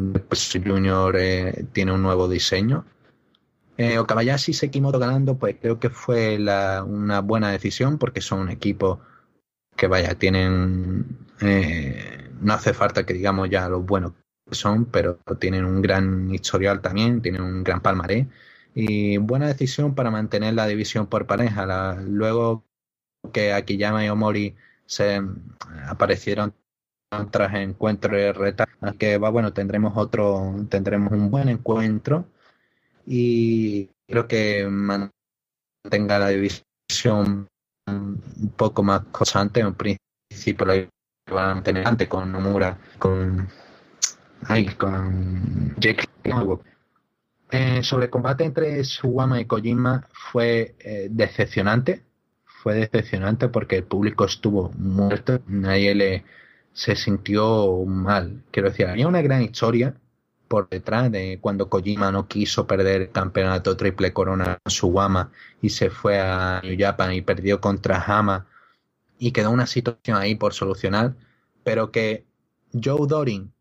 junior eh, tiene un nuevo diseño. Eh, Okabayashi y Sekimoto ganando, pues creo que fue una buena decisión porque son un equipo que vaya, tienen eh, no hace falta que digamos ya los buenos que son, pero tienen un gran historial también, tienen un gran palmarés y buena decisión para mantener la división por pareja. luego que Akiyama y Omori se aparecieron tras encuentro de reta que va bueno tendremos otro tendremos un buen encuentro y creo que mantenga la división un poco más constante en principio van a mantener antes con Nomura, con, ay, con Jake eh, sobre el combate entre Suwama y Kojima fue eh, decepcionante. Fue decepcionante porque el público estuvo muerto. Nadie le se sintió mal. Quiero decir, había una gran historia por detrás de cuando Kojima no quiso perder el campeonato triple corona Suwama y se fue a New Japan y perdió contra Hama y quedó una situación ahí por solucionar, pero que Joe Doring,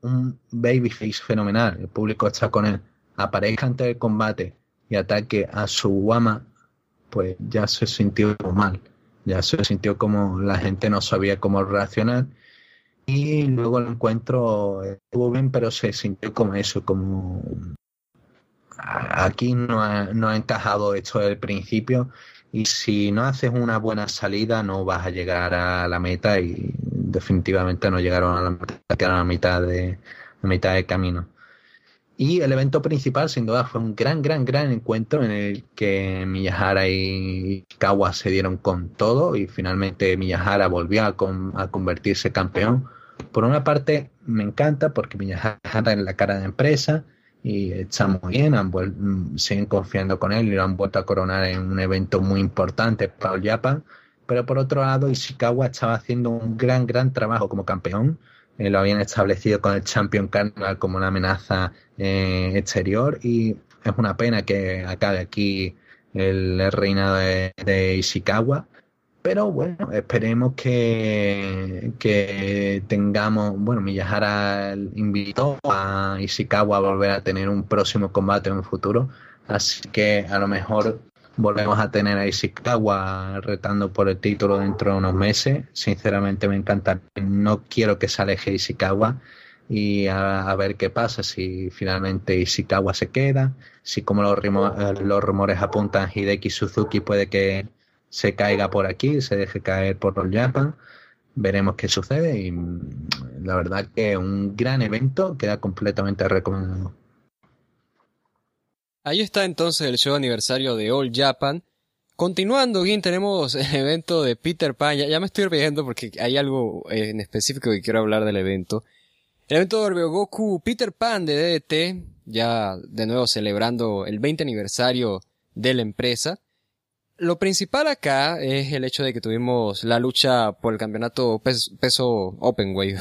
un babyface fenomenal, el público está con él, aparezca ante el combate y ataque a su guama, pues ya se sintió mal. Ya se sintió como la gente no sabía cómo reaccionar. Y luego el encuentro estuvo bien, pero se sintió como eso, como aquí no ha, no ha encajado esto del principio y si no haces una buena salida no vas a llegar a la meta y definitivamente no llegaron a la meta, quedaron a mitad de, a mitad de camino. Y el evento principal, sin duda, fue un gran, gran, gran encuentro en el que Miyahara y Kawa se dieron con todo y finalmente Miyahara volvió a, convertirse campeón. Por una parte, me encanta porque Miyahara es la cara de empresa y está muy bien, han siguen confiando con él y lo han vuelto a coronar en un evento muy importante para el Japan. Pero por otro lado, Ishikawa estaba haciendo un gran, gran trabajo como campeón eh, lo habían establecido con el Champion Carnival como una amenaza eh, exterior y es una pena que acabe aquí el, reinado de, Ishikawa. Pero bueno, esperemos que, que tengamos, bueno, Miyahara invitó a Ishikawa a volver a tener un próximo combate en el futuro, así que a lo mejor volvemos a tener a Ishikawa retando por el título dentro de unos meses. Sinceramente me encanta. No quiero que se aleje Ishikawa y a, ver qué pasa si finalmente Ishikawa se queda, si como los, los rumores apuntan Hideki Suzuki puede que se caiga por aquí, se deje caer por el Japan. Veremos qué sucede y mm, la verdad que un gran evento queda completamente recomendado. Ahí está entonces el show aniversario de All Japan. Continuando, bien, tenemos el evento de Peter Pan. Ya, me estoy riendo porque hay algo en específico que quiero hablar del evento. El evento de Goku Peter Pan de DDT, ya de nuevo celebrando el 20 aniversario de la empresa. Lo principal acá es el hecho de que tuvimos la lucha por el campeonato peso, peso Openway,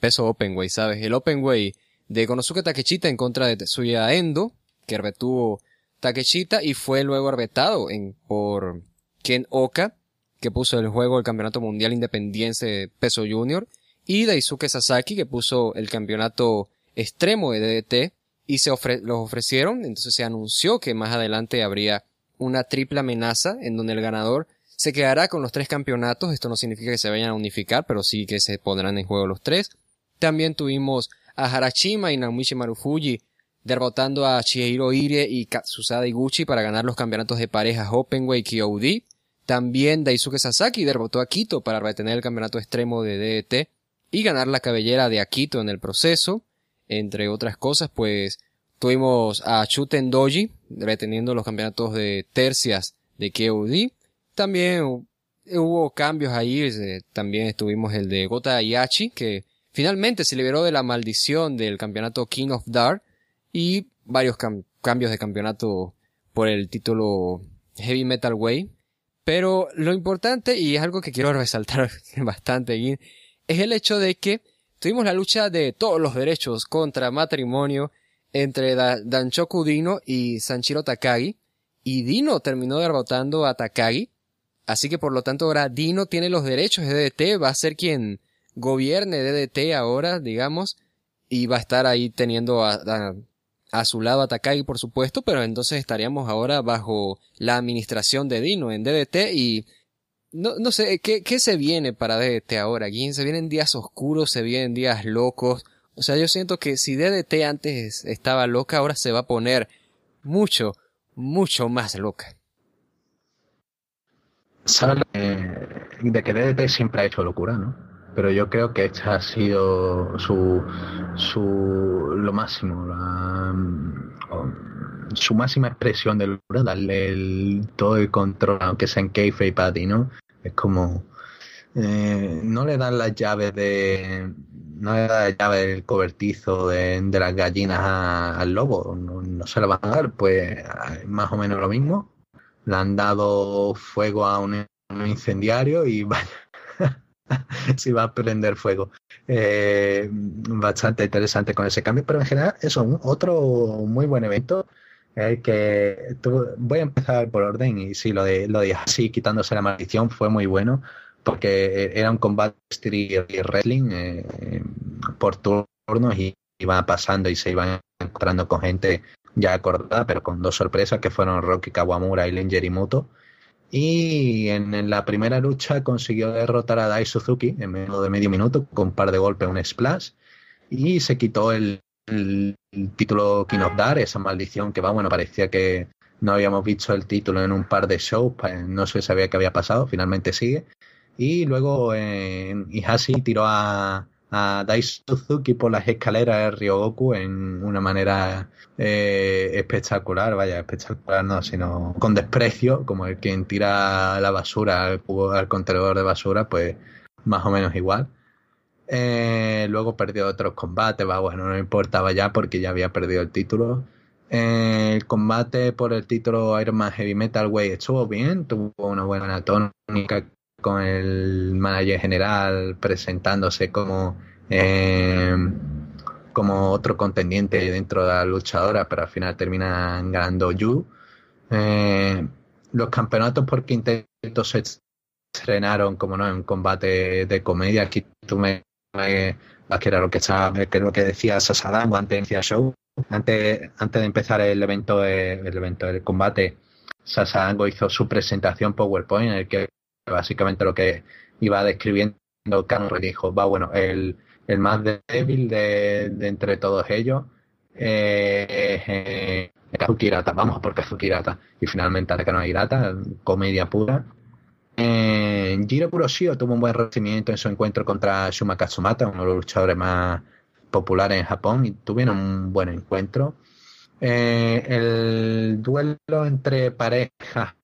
peso Openway, ¿sabes? El Openway de Konosuke Takechita en contra de Tetsuya Endo que retuvo Takeshita y fue luego arbetado en, por Ken Oka, que puso el juego el Campeonato Mundial Independiente Peso Junior, y Daisuke Sasaki, que puso el Campeonato Extremo de DDT, y se los ofrecieron, entonces se anunció que más adelante habría una triple amenaza en donde el ganador se quedará con los tres campeonatos, esto no significa que se vayan a unificar, pero sí que se pondrán en juego los tres. También tuvimos a Harashima y Naomichi Marufuji derrotando a Chihiro Ire y Katsusada Iguchi para ganar los campeonatos de parejas Openweight y OD. También Daisuke Sasaki derrotó a Akito para retener el campeonato extremo de DDT y ganar la cabellera de Akito en el proceso. Entre otras cosas, pues tuvimos a Chuten Doji reteniendo los campeonatos de tercias de KOD. También hubo cambios ahí, también estuvimos el de Gota Yachi, que finalmente se liberó de la maldición del campeonato King of Dark y varios cambios de campeonato por el título Heavy Metal Way. Pero lo importante, y es algo que quiero resaltar bastante, es el hecho de que tuvimos la lucha de todos los derechos contra matrimonio entre Danchoku Dino y Sanchiro Takagi, y Dino terminó derrotando a Takagi, así que por lo tanto ahora Dino tiene los derechos de DDT, va a ser quien gobierne DDT ahora, digamos, y va a estar ahí teniendo a a su lado a Takagi, por supuesto, pero entonces estaríamos ahora bajo la administración de Dino en DDT y no, no sé, ¿qué, ¿qué se viene para DDT ahora? ¿Quién se vienen días oscuros, se vienen días locos. O sea, yo siento que si DDT antes estaba loca, ahora se va a poner mucho, mucho más loca. Sale de que DDT siempre ha hecho locura, ¿no? Pero yo creo que esta ha sido su, su lo máximo, su máxima expresión de locura, darle el, todo el control, aunque sea en kayfabe para ti, ¿no? Es como eh, no le dan las llaves de no le dan las llaves del cobertizo de, las gallinas al lobo, no, se la van a dar, pues más o menos lo mismo. Le han dado fuego a un, incendiario y vaya, si va a prender fuego. Eh, bastante interesante con ese cambio, pero en general eso, un, otro muy buen evento. que voy a empezar por orden y sí, lo de, lo de así quitándose la maldición fue muy bueno porque era un combate y wrestling eh, por turnos y iba pasando y se iban encontrando con gente ya acordada, pero con dos sorpresas que fueron Rocky Kawamura y Len Jerimoto. Y en, la primera lucha consiguió derrotar a Dai Suzuki en menos de medio minuto con un par de golpes, un splash, y se quitó el, título King Dar, esa maldición que va, bueno, parecía que no habíamos visto el título en un par de shows, no se sabía qué había pasado, finalmente sigue. Y luego eh, tiró a, a por las escaleras de Ryogoku en una manera eh, espectacular, vaya, espectacular no, sino con desprecio, como el quien tira la basura al, al contenedor de basura, pues más o menos igual. Eh, luego perdió otros combates, va, bueno, no importaba ya porque ya había perdido el título. Eh, el combate por el título Iron Man Heavy Metal Way estuvo bien, tuvo una buena tónica con el manager general presentándose como, eh, como otro contendiente dentro de la luchadora, pero al final terminan ganando Yu. Eh, los campeonatos por quinteto se estrenaron, como no, en combate de comedia. Aquí tú me, que era lo que estaba, que lo que decía Sasadam antes de show. Antes, antes de empezar el evento, el evento del combate, Sasadango hizo su presentación PowerPoint en el que básicamente lo que iba describiendo Cameron dijo, va bueno, el, el más débil de, entre todos ellos eh, eh, vamos por Kazukirata. Y finalmente atacaron a Hirata, comedia pura. Eh, Jiro Kuroshio tuvo un buen recibimiento en su encuentro contra Shuma Katsumata, uno de los luchadores más populares en Japón, y tuvieron un buen encuentro. Eh, el duelo entre parejas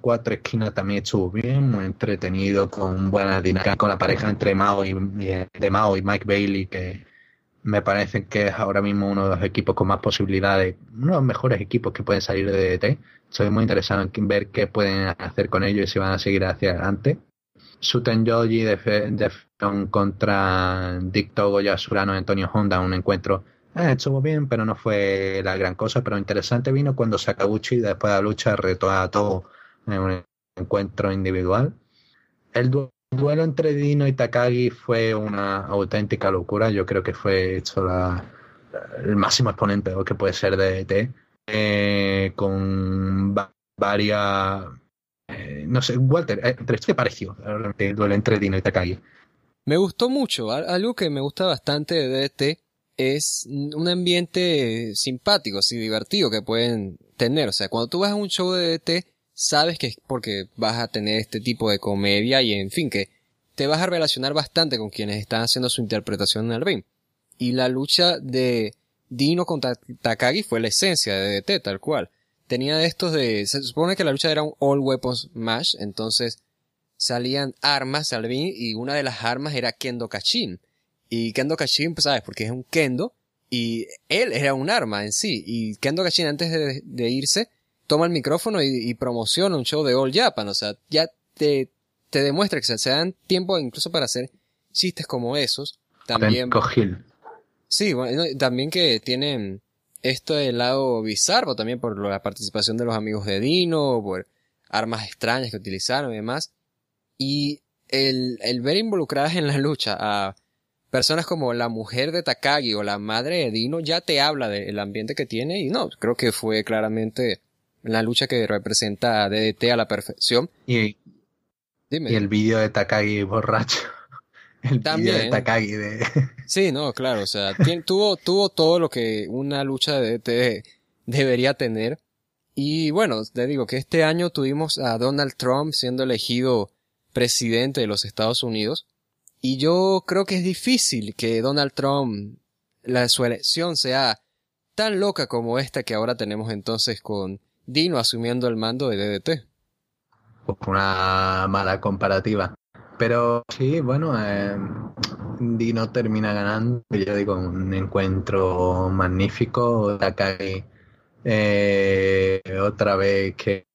cuatro esquinas también estuvo bien, muy entretenido, con buena dinámica con la pareja entre Mao y, de Mao y Mike Bailey, que me parece que es ahora mismo uno de los equipos con más posibilidades, uno de los mejores equipos que pueden salir de DT. Estoy muy interesado en ver qué pueden hacer con ellos y si van a seguir hacia adelante. Suten Yoji de, de contra Dick Togo y Asurano Antonio Honda, un encuentro eh, estuvo bien, pero no fue la gran cosa, pero interesante vino cuando Sakaguchi después de la lucha retó a Togo en un encuentro individual. El duelo entre Dino y Takagi fue una auténtica locura. Yo creo que fue el máximo exponente que puede ser de ET, eh, con varias. Eh, no sé, Walter, eh, ¿qué pareció el duelo entre Dino y Takagi? Me gustó mucho. Algo que me gusta bastante de DT es un ambiente simpático, así divertido que pueden tener. O sea, cuando tú vas a un show de DT, sabes que es porque vas a tener este tipo de comedia y en fin, que te vas a relacionar bastante con quienes están haciendo su interpretación en el ring. Y la lucha de Dino contra Takagi fue la esencia de DT, tal cual. Tenía estos de, se supone que la lucha era un all weapons match, entonces salían armas al ring y una de las armas era Kendo Kachin. Y Kendo Kachin, pues sabes, porque es un Kendo y él era un arma en sí. Y Kendo Kachin antes de irse toma el micrófono y, promociona un show de All Japan. O sea, ya te, te demuestra que se, dan tiempo incluso para hacer chistes como esos. También. Sí, bueno, también que tienen esto del lado bizarro también por la participación de los amigos de Dino, por armas extrañas que utilizaron y demás. Y el, el ver involucradas en la lucha a personas como la mujer de Takagi o la madre de Dino ya te habla del ambiente que tiene y no, creo que fue claramente la lucha que representa a DDT a la perfección. Y, Dime. y el vídeo de Takagi borracho. El vídeo de Takagi de... Sí, no, claro, o sea, tuvo, tuvo todo lo que una lucha de DDT debería tener. Y bueno, te digo que este año tuvimos a Donald Trump siendo elegido presidente de los Estados Unidos. Y yo creo que es difícil que Donald Trump, la, su elección sea tan loca como esta que ahora tenemos entonces con Dino asumiendo el mando de DDT. Una mala comparativa. Pero sí, bueno, eh, Dino termina ganando, yo digo, un encuentro magnífico. Takagi eh, otra vez que,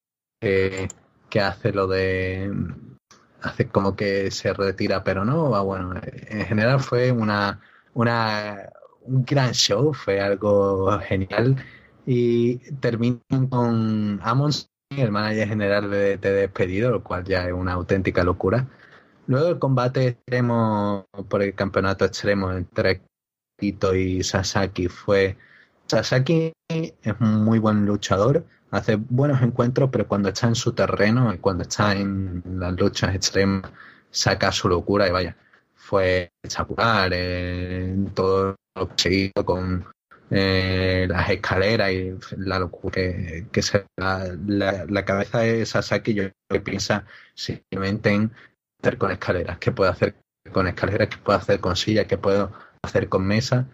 que, hace lo de hace como que se retira, pero no, bueno, en general fue una, una un gran show, fue algo genial y terminan con Amon, el manager general de, de despedido, lo cual ya es una auténtica locura. Luego el combate extremo por el campeonato extremo entre Tito y Sasaki fue... Sasaki es un muy buen luchador, hace buenos encuentros, pero cuando está en su terreno y cuando está en las luchas extremas, saca su locura y vaya, fue espectacular en todo lo con eh, las escaleras y la locura que, que se, la, la, cabeza de Sasaki yo que piensa simplemente en hacer con escaleras, qué puedo hacer con escaleras, qué puedo hacer con sillas, qué puedo hacer con mesa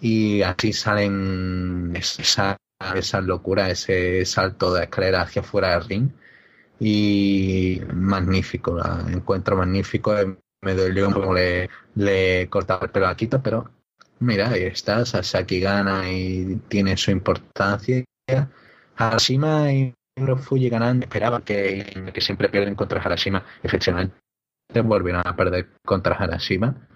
y así salen esa, esa locura, ese salto de escalera hacia afuera del ring. Y magnífico, encuentro magnífico, me dolió como le, le cortaba el pelo a Quito, pero mira, ahí está, Sasaki gana y tiene su importancia. Harashima y Fuji ganando, esperaba que, que siempre pierden contra Harashima, efectivamente volvieron a perder contra Harashima.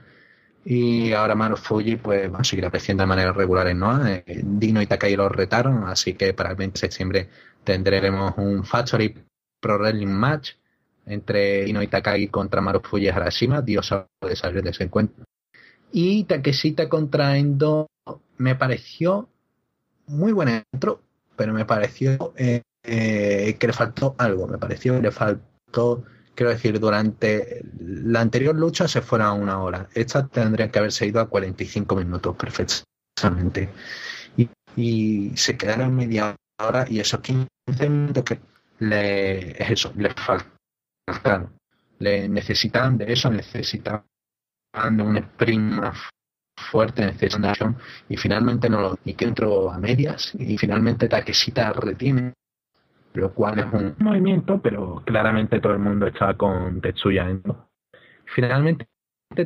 Y ahora Maru Fuji pues, va a seguir apareciendo de manera regular en Noah. Eh, Dino y Takai lo retaron, así que para el 20 de septiembre tendremos un Factory Pro Wrestling Match entre Dino y Takai contra Maru Fuji y Harashima. Dios sabe salir de ese encuentro. Y Takeshita contra Endo me pareció muy buen encuentro, pero me pareció eh, eh, que le faltó algo. Me pareció que le faltó Quiero decir, durante la anterior lucha se fuera a una hora. Esta tendría que haberse ido a 45 minutos perfectamente. Y, se quedaron media hora y esos 15 minutos que le, es eso, les faltan. Le necesitan de eso, necesitan de un sprint más fuerte, necesitan y finalmente no lo y que entró a medias y finalmente Takeshita retiene lo cual es un movimiento, pero claramente todo el mundo está con Tetsuya Endo. Finalmente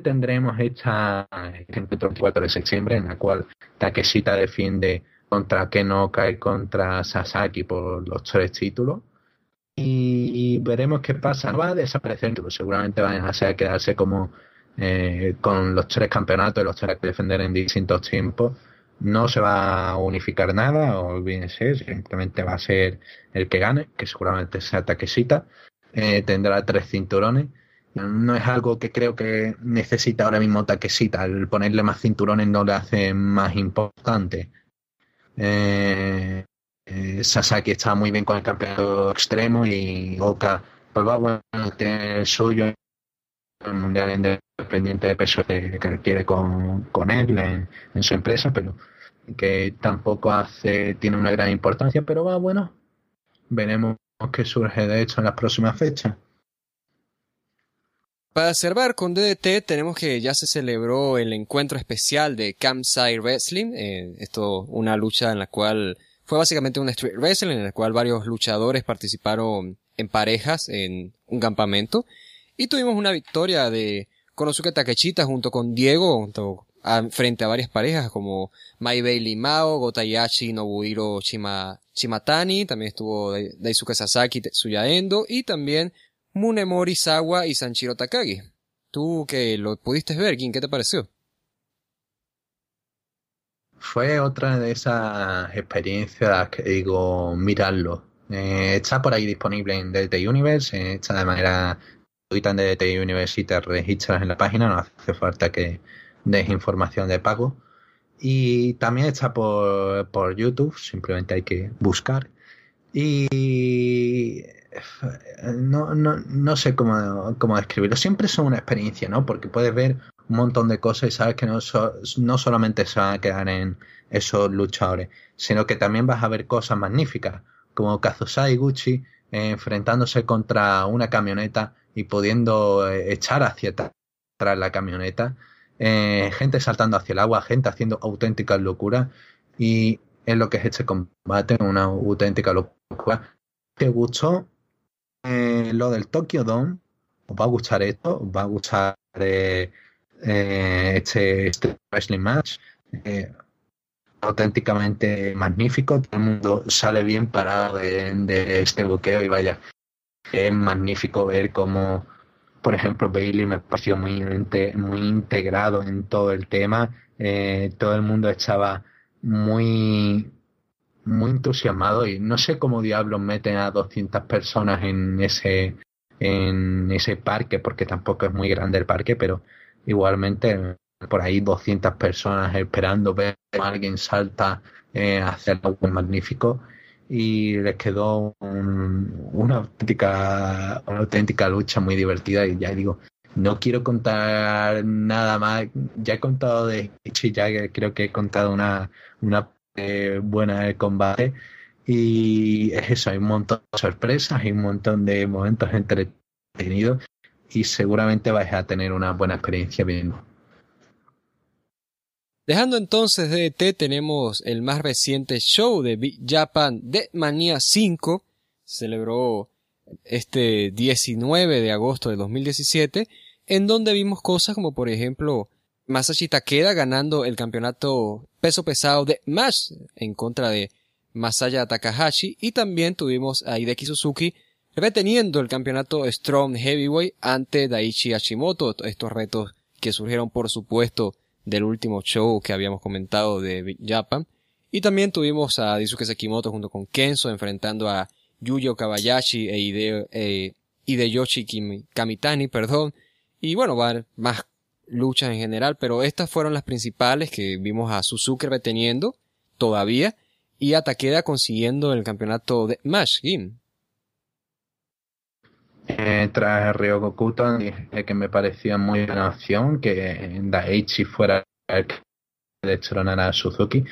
tendremos esta encuentro el 4 de septiembre en la cual Takeshita defiende contra Kenoka y contra Sasaki por los tres títulos. Y, veremos qué pasa. No va a desaparecer, seguramente van a quedarse como eh, con los tres campeonatos y los tres que defender en distintos tiempos no se va a unificar nada, olvídense, simplemente va a ser el que gane, que seguramente sea Takeshita, eh, tendrá tres cinturones. No es algo que creo que necesita ahora mismo Takeshita, el ponerle más cinturones no le hace más importante. Eh, eh, Sasaki está muy bien con el campeonato extremo y Oka pues va bueno, tiene el suyo el mundial independiente de peso que, quiere con, con él en, su empresa, pero que tampoco hace, tiene una gran importancia, pero va bueno. Veremos qué surge de hecho en las próximas fechas. Para cerrar con DDT tenemos que ya se celebró el encuentro especial de Campsite Wrestling, eh, esto una lucha en la cual fue básicamente un street wrestling en la cual varios luchadores participaron en parejas en un campamento y tuvimos una victoria de Konosuke Takechita junto con Diego frente a varias parejas como Mai Bailey Mao, Gotayashi Nobuhiro Shima, Shimatani, también estuvo Daisuke Sasaki Tetsuya Endo y también Munemori Sawa y Sanchiro Takagi. Tú que lo pudiste ver, ¿qué te pareció? Fue otra de esas experiencias que digo, mirarlo. Eh, está por ahí disponible en DT Universe, eh, está de manera en DT Universe y te registras en la página, no hace falta que des información de pago. Y también está por, por YouTube, simplemente hay que buscar. Y no, no, no sé cómo, cómo, describirlo. Siempre son una experiencia, ¿no? Porque puedes ver un montón de cosas y sabes que no, no solamente se van a quedar en esos luchadores, sino que también vas a ver cosas magníficas, como Kazusai Gucci enfrentándose contra una camioneta y pudiendo eh, echar hacia atrás la camioneta, eh, gente saltando hacia el agua, gente haciendo auténticas locuras y es lo que es este combate, una auténtica locura. ¿Te gustó lo del Tokyo Dome? os va a gustar esto, va a gustar eh, eh, este, este, wrestling match. Eh, auténticamente magnífico, todo el mundo sale bien parado de, este buqueo y vaya, es magnífico ver cómo, por ejemplo, Bailey me pareció muy, muy integrado en todo el tema, todo el mundo estaba muy muy entusiasmado y no sé cómo diablos meten a 200 personas en ese en ese parque porque tampoco es muy grande el parque pero igualmente por ahí 200 personas esperando ver a alguien salta eh, hacia algo magnífico y les quedó una auténtica una auténtica lucha muy divertida y ya digo no quiero contar nada más ya he contado de Ichi ya creo que he contado una una eh, buena el combate. Y es eso, hay un montón de sorpresas, hay un montón de momentos entretenidos y seguramente vais a tener una buena experiencia viendo. Dejando entonces DDT tenemos el más reciente show de Big Japan de Mania 5. celebró este 19 de agosto de 2017, en donde vimos cosas como por ejemplo Masashi Takeda ganando el campeonato peso pesado de MASH en contra de Masaya Takahashi y también tuvimos a Hideki Suzuki reteniendo el campeonato Strong Heavyweight ante Daichi Hashimoto. Estos retos que surgieron por supuesto del último show que habíamos comentado de Japan. Y también tuvimos a Daisuke Sekimoto junto con Kenzo enfrentando a Yuyo Kabayashi e Hide, eh, Hideyoshi Kamitani, perdón. Y bueno, va más luchas en general, pero estas fueron las principales que vimos a Suzuki reteniendo todavía y a Takeda consiguiendo el campeonato de Mash Game. Eh, tras Ryogokuto dije que me parecía muy buena opción que Daichi fuera el que destronara a Suzuki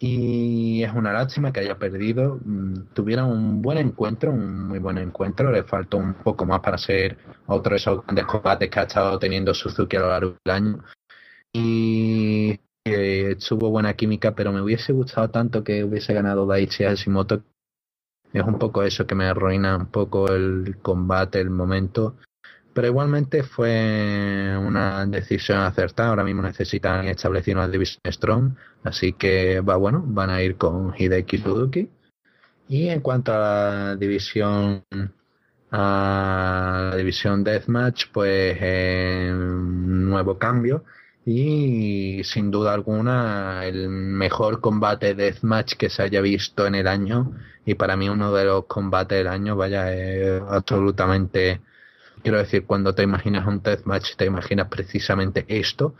y es una lástima que haya perdido. Mm, tuvieron un buen encuentro, un muy buen encuentro. Le faltó un poco más para ser otro de esos grandes combates que ha estado teniendo Suzuki a lo largo del año. Y eh, tuvo buena química, pero me hubiese gustado tanto que hubiese ganado Daichi Hashimoto. Es un poco eso que me arruina un poco el combate, el momento. Pero igualmente fue una decisión acertada. Ahora mismo necesitan establecer una división strong. Así que va bueno, van a ir con Hideki Suzuki. Y en cuanto a la división a la división Deathmatch, pues un nuevo cambio. Y sin duda alguna el mejor combate Deathmatch que se haya visto en el año. Y para mí uno de los combates del año, vaya, es absolutamente Quiero decir, cuando te imaginas un deathmatch, te imaginas precisamente esto.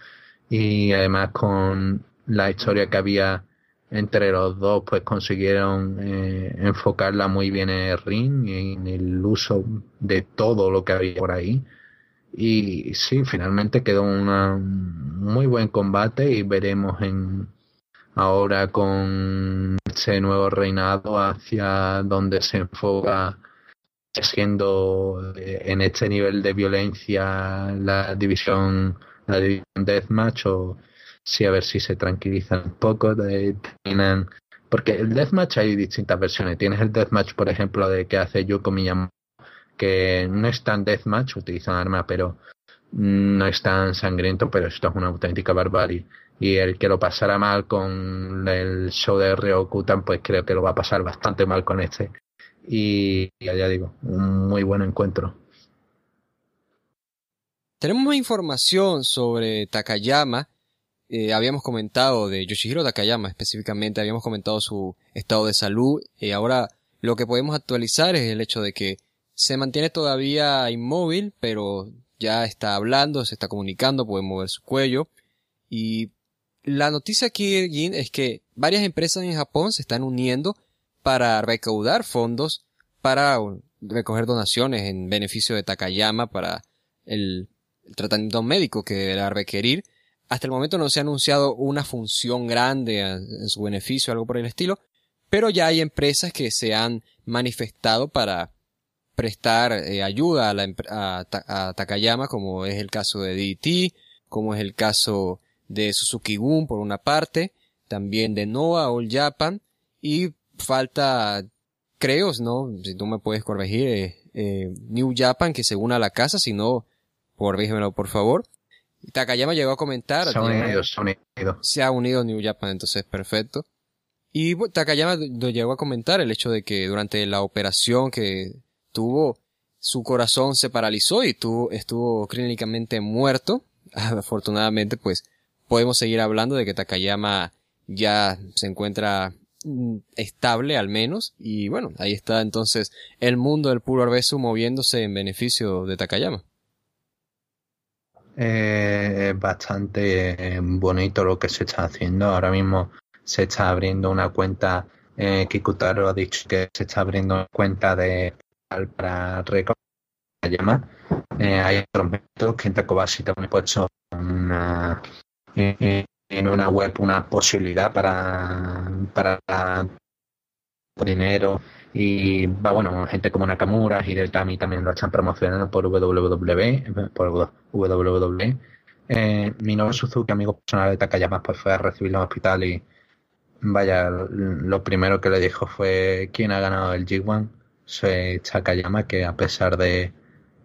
Y además con la historia que había entre los dos, pues consiguieron eh, enfocarla muy bien en el ring y en el uso de todo lo que había por ahí. Y sí, finalmente quedó un muy buen combate y veremos en ahora con ese nuevo reinado hacia donde se enfoca siendo eh, en este nivel de violencia la división la división deathmatch o si a ver si se tranquilizan un poco de, porque el deathmatch hay distintas versiones. Tienes el deathmatch por ejemplo de que hace Yoko Miyamo que no es tan deathmatch utilizan arma pero no es tan sangriento pero esto es una auténtica barbarie y el que lo pasara mal con el show de Ryokutan pues creo que lo va a pasar bastante mal con este y ya digo, un muy buen encuentro. Tenemos más información sobre Takayama. Eh, habíamos comentado de Yoshihiro Takayama específicamente, habíamos comentado su estado de salud. y ahora lo que podemos actualizar es el hecho de que se mantiene todavía inmóvil, pero ya está hablando, se está comunicando, puede mover su cuello. Y la noticia aquí, es que varias empresas en Japón se están uniendo para recaudar fondos para recoger donaciones en beneficio de Takayama para el, tratamiento médico que deberá requerir. Hasta el momento no se ha anunciado una función grande en su beneficio, algo por el estilo, pero ya hay empresas que se han manifestado para prestar eh, ayuda a, a, Takayama, como es el caso de DT, como es el caso de Suzuki Gun por una parte, también de Noah All Japan, y falta, creo, ¿no? Si tú me puedes corregir, eh, eh, New Japan que se una a la casa, sino, corrígemelo por favor. Takayama llegó a comentar. Se ha unido, se ha unido. Se ha unido New Japan, entonces perfecto. Y Takayama lo llegó a comentar el hecho de que durante la operación que tuvo, su corazón se paralizó y tuvo, estuvo clínicamente muerto. Afortunadamente, pues, podemos seguir hablando de que Takayama ya se encuentra mm, estable al menos y bueno, ahí está entonces el mundo del puro arbesu moviéndose en beneficio de Takayama. Eh, es bastante bonito lo que se está haciendo. Ahora mismo se está abriendo una cuenta, eh, Kikutaro ha dicho que se está abriendo una cuenta de para récord llama. Eh, hay otros métodos que en Takobashi también he puesto una, eh, en una web una posibilidad para, para dinero. Y va bueno gente como Nakamura y del Tami también lo están promocionando por WWE por WWE eh, Minoru Suzuki amigo personal de Takayama pues fue a recibirlo el hospital y vaya lo primero que le dijo fue quién ha ganado el G1 soy Takayama que a pesar de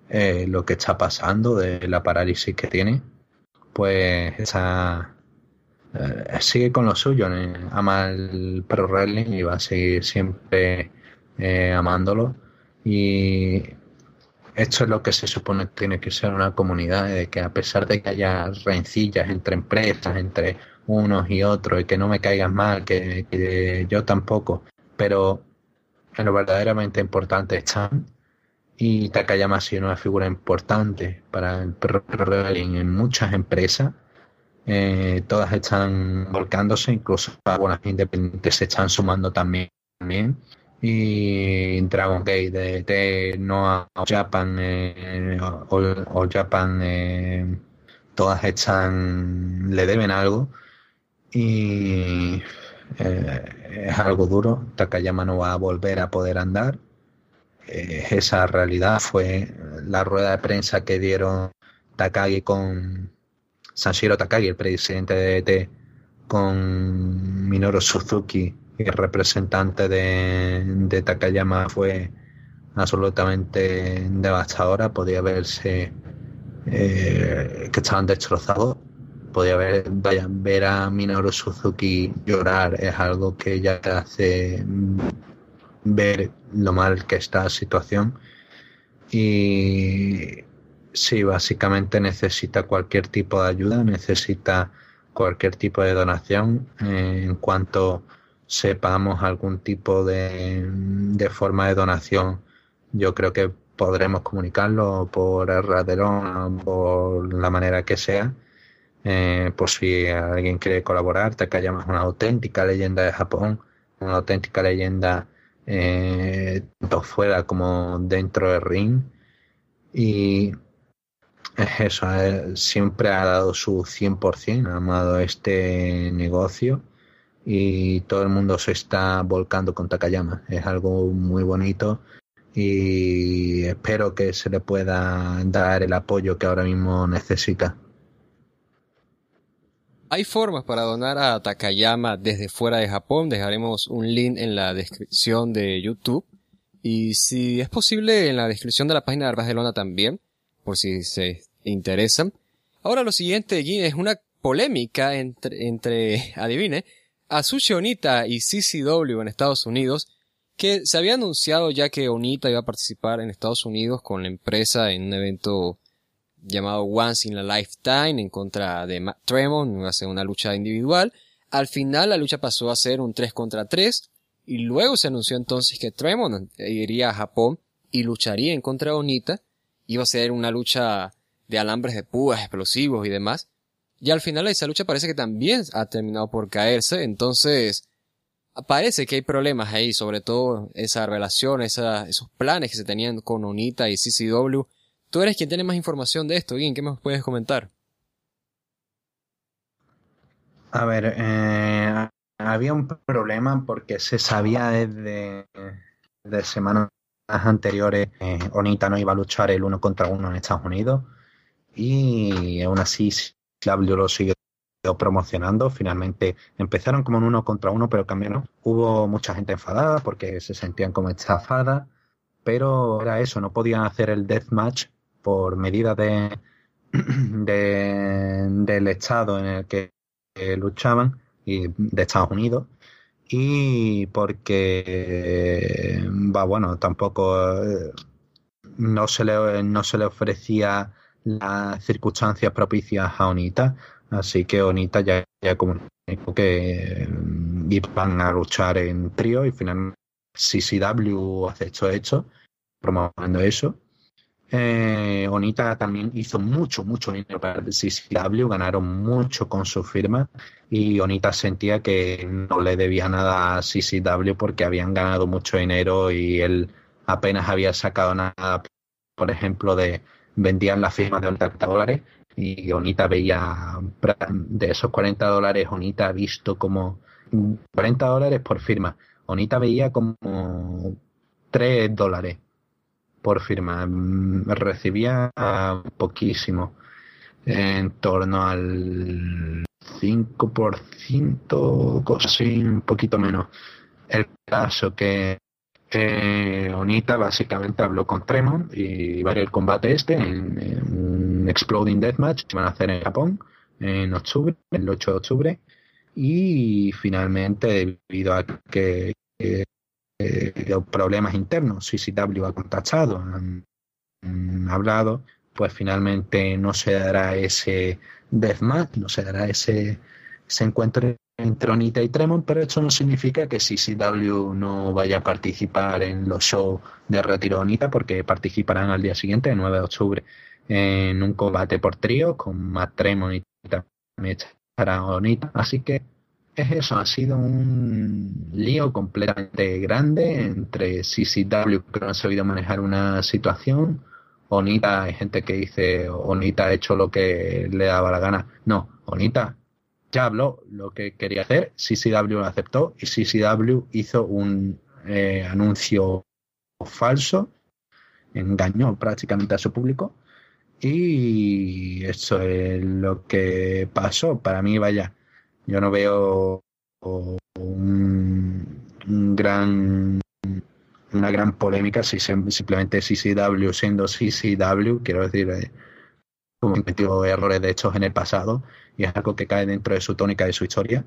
eh, lo que está pasando de la parálisis que tiene pues está eh, sigue con lo suyo, ama el pro wrestling y va a seguir siempre eh, amándolo. Y esto es lo que se supone que tiene que ser una comunidad, de que a pesar de que haya rencillas entre empresas, entre unos y otros, y que no me caigan mal, que, yo tampoco, pero en lo verdaderamente importante están. Y Takayama ha sido una figura importante para el pro wrestling en muchas empresas eh, todas están volcándose, incluso algunas independientes se están sumando también. Y Dragon Gate, de, de Noah Japan eh, o, Japan, eh, todas están, le deben algo. Y es algo duro. Takayama no va a volver a poder andar. esa realidad fue la rueda de prensa que dieron Takagi con Sanshiro Takagi, el presidente de ET, con Minoru Suzuki, el representante de, Takayama, fue absolutamente devastadora. Podía verse eh, que estaban destrozados. Podía ver, vaya, ver a Minoru Suzuki llorar es algo que ya te hace ver lo mal que está la situación. Y Sí, básicamente necesita cualquier tipo de ayuda, necesita cualquier tipo de donación. En cuanto sepamos algún tipo de, forma de donación, yo creo que podremos comunicarlo por el raderón por la manera que sea. Eh, por si alguien quiere colaborar, te más una auténtica leyenda de Japón, una auténtica leyenda eh, tanto fuera como dentro del ring. Y es eso, siempre ha dado su 100%, ha amado este negocio y todo el mundo se está volcando con Takayama. Es algo muy bonito y espero que se le pueda dar el apoyo que ahora mismo necesita. Hay formas para donar a Takayama desde fuera de Japón. Dejaremos un link en la descripción de YouTube. Y si es posible, en la descripción de la página de Barcelona también por si se interesan. Ahora lo siguiente, es una polémica entre, entre adivine, Azuchi Onita y CCW en Estados Unidos, que se había anunciado ya que Onita iba a participar en Estados Unidos con la empresa en un evento llamado Once in a Lifetime en contra de Matt Tremont, iba a ser una lucha individual. Al final la lucha pasó a ser un 3 contra 3 y luego se anunció entonces que Tremont iría a Japón y lucharía en contra de Onita iba a ser una lucha de alambres de púas, explosivos y demás. Y al final esa lucha parece que también ha terminado por caerse, entonces parece que hay problemas ahí, sobre todo esa relación, esos planes que se tenían con Onita y CCW. Tú eres quien tiene más información de esto, Guin, ¿qué me puedes comentar? A ver, eh, había un problema porque se sabía desde, de semanas anteriores eh, Onita no iba a luchar el uno contra uno en Estados Unidos y aún así CW lo siguió promocionando. Finalmente empezaron como en uno contra uno, pero cambiaron. Hubo mucha gente enfadada porque se sentían como estafadas pero era eso, no podían hacer el deathmatch por medida de, del estado en el que luchaban y de Estados Unidos y porque va bueno tampoco eh, no se le no se le ofrecía las circunstancias propicias a Onita así que Onita ya, ya comunicó que mm, iban a luchar en trío y finalmente CCW aceptó hecho promoviendo eso eh, Onita también hizo mucho, mucho dinero para el CCW, ganaron mucho con su firma y Onita sentía que no le debía nada a CCW porque habían ganado mucho dinero y él apenas había sacado nada, por ejemplo, de vendían las firmas de 40 dólares y Onita veía de esos 40 dólares, Onita ha visto como 40 dólares por firma. Onita veía como 3 dólares por firma. Mm, recibía poquísimo, en torno al 5%, cosas así, un poquito menos. El caso que Onita básicamente habló con Tremont y varios el combate este en, Exploding Deathmatch que van a hacer en Japón en octubre, el 8 de octubre. Y finalmente, debido a que eh, problemas internos. CCW ha contactado, han, hablado, pues finalmente no se dará ese deathmatch, no se dará ese, ese encuentro entre Onita y Tremont, pero esto no significa que CCW no vaya a participar en los shows de retiro Onita, porque participarán al día siguiente, el 9 de octubre, en un combate por trío con Matt Tremont y también estará Onita. Así que es eso, ha sido un lío completamente grande entre CCW que no ha sabido manejar una situación, Onita, hay gente que dice Onita ha hecho lo que le daba la gana. No, Onita ya habló lo que quería hacer, CCW lo aceptó y CCW hizo un eh, anuncio falso, engañó prácticamente a su público y eso es lo que pasó. Para mí, vaya, yo no veo un, gran una gran polémica si simplemente CCW siendo CCW, quiero decir, eh, como cometido errores de hechos en el pasado y es algo que cae dentro de su tónica de su historia.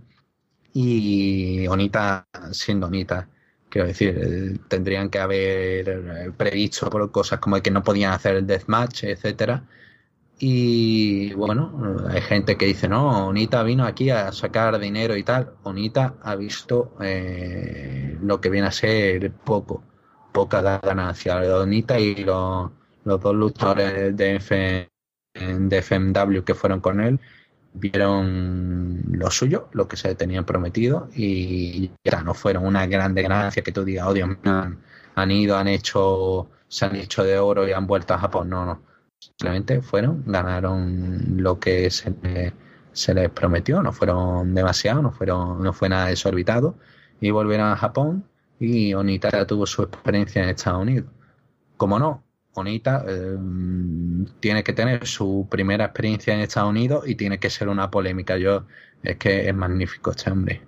Y Onita siendo Onita, quiero decir, eh, tendrían que haber eh, previsto por cosas como que no podían hacer el deathmatch, etcétera y bueno, hay gente que dice, no, Onita vino aquí a sacar dinero y tal. Onita ha visto eh, lo que viene a ser poco, poca ganancia. Onita y los, dos luchadores de, de FMW que fueron con él vieron lo suyo, lo que se tenían prometido y ya no fueron una grande ganancia que tú digas, oh Dios han, han ido, han hecho, se han hecho de oro y han vuelto a Japón. No, no Simplemente fueron, ganaron lo que se, se les prometió, no fueron demasiado, no fueron, no fue nada desorbitado, y volvieron a Japón y Onita tuvo su experiencia en Estados Unidos. Como no, Onita eh, tiene que tener su primera experiencia en Estados Unidos y tiene que ser una polémica. Yo es que es magnífico este hombre.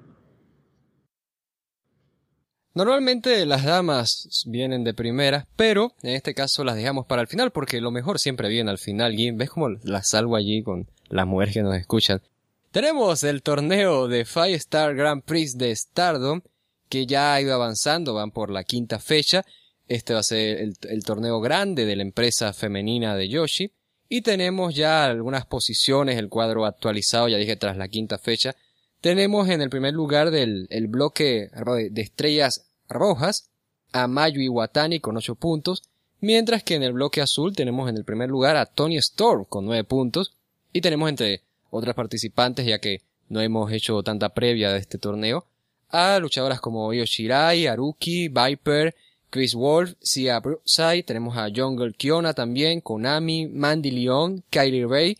Normalmente las damas vienen de primera, pero en este caso las dejamos para el final porque lo mejor siempre viene al final. Y ves como las salvo allí con las mujeres que nos escuchan. Tenemos el torneo de Five Star Grand Prix de Stardom que ya ha ido avanzando, van por la quinta fecha. Este va a ser el, el torneo grande de la empresa femenina de Yoshi. Y tenemos ya algunas posiciones, el cuadro actualizado, ya dije, tras la quinta fecha. Tenemos en el primer lugar del el bloque de estrellas rojas a Mayu Iwatani con 8 puntos, mientras que en el bloque azul tenemos en el primer lugar a Tony Storm con 9 puntos y tenemos entre otras participantes, ya que no hemos hecho tanta previa de este torneo, a luchadoras como Io Shirai, Haruki, Viper, Chris Wolf, Sia Brookside, tenemos a Jungle Kiona también, Konami, Mandy Leon, Kylie Ray,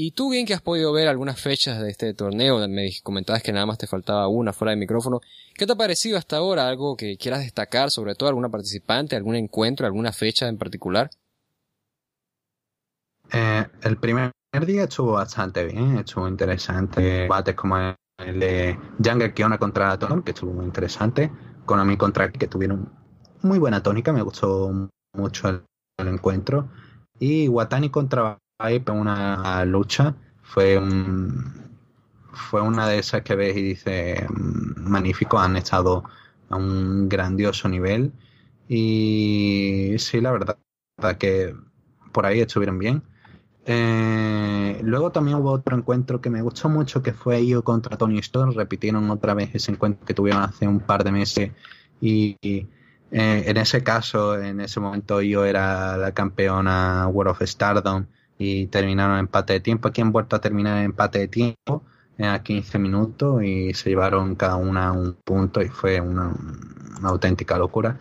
y tú bien que has podido ver algunas fechas de este torneo, me comentabas que nada más te faltaba una fuera de micrófono. ¿Qué te ha parecido hasta ahora? ¿Algo que quieras destacar, sobre todo alguna participante, algún encuentro, alguna fecha en particular? Eh, el primer día estuvo bastante bien, estuvo interesante. Debates como el de Jungle Kiona contra Tom, que estuvo muy interesante. Konami contra que tuvieron muy buena tónica, me gustó mucho el, encuentro. Y Watani contra Viper, una lucha, fue un, fue una de esas que ves y dices, mm, magnífico, han estado a un grandioso nivel. Y sí, la verdad, que por ahí estuvieron bien. Eh, luego también hubo otro encuentro que me gustó mucho, que fue Io contra Tony Storm. Repitieron otra vez ese encuentro que tuvieron hace un par de meses. Y, eh, en ese caso, en ese momento, Io era la campeona World of Stardom y terminaron en empate de tiempo. Aquí han vuelto a terminar en empate de tiempo a 15 minutos y se llevaron cada una un punto y fue una, auténtica locura.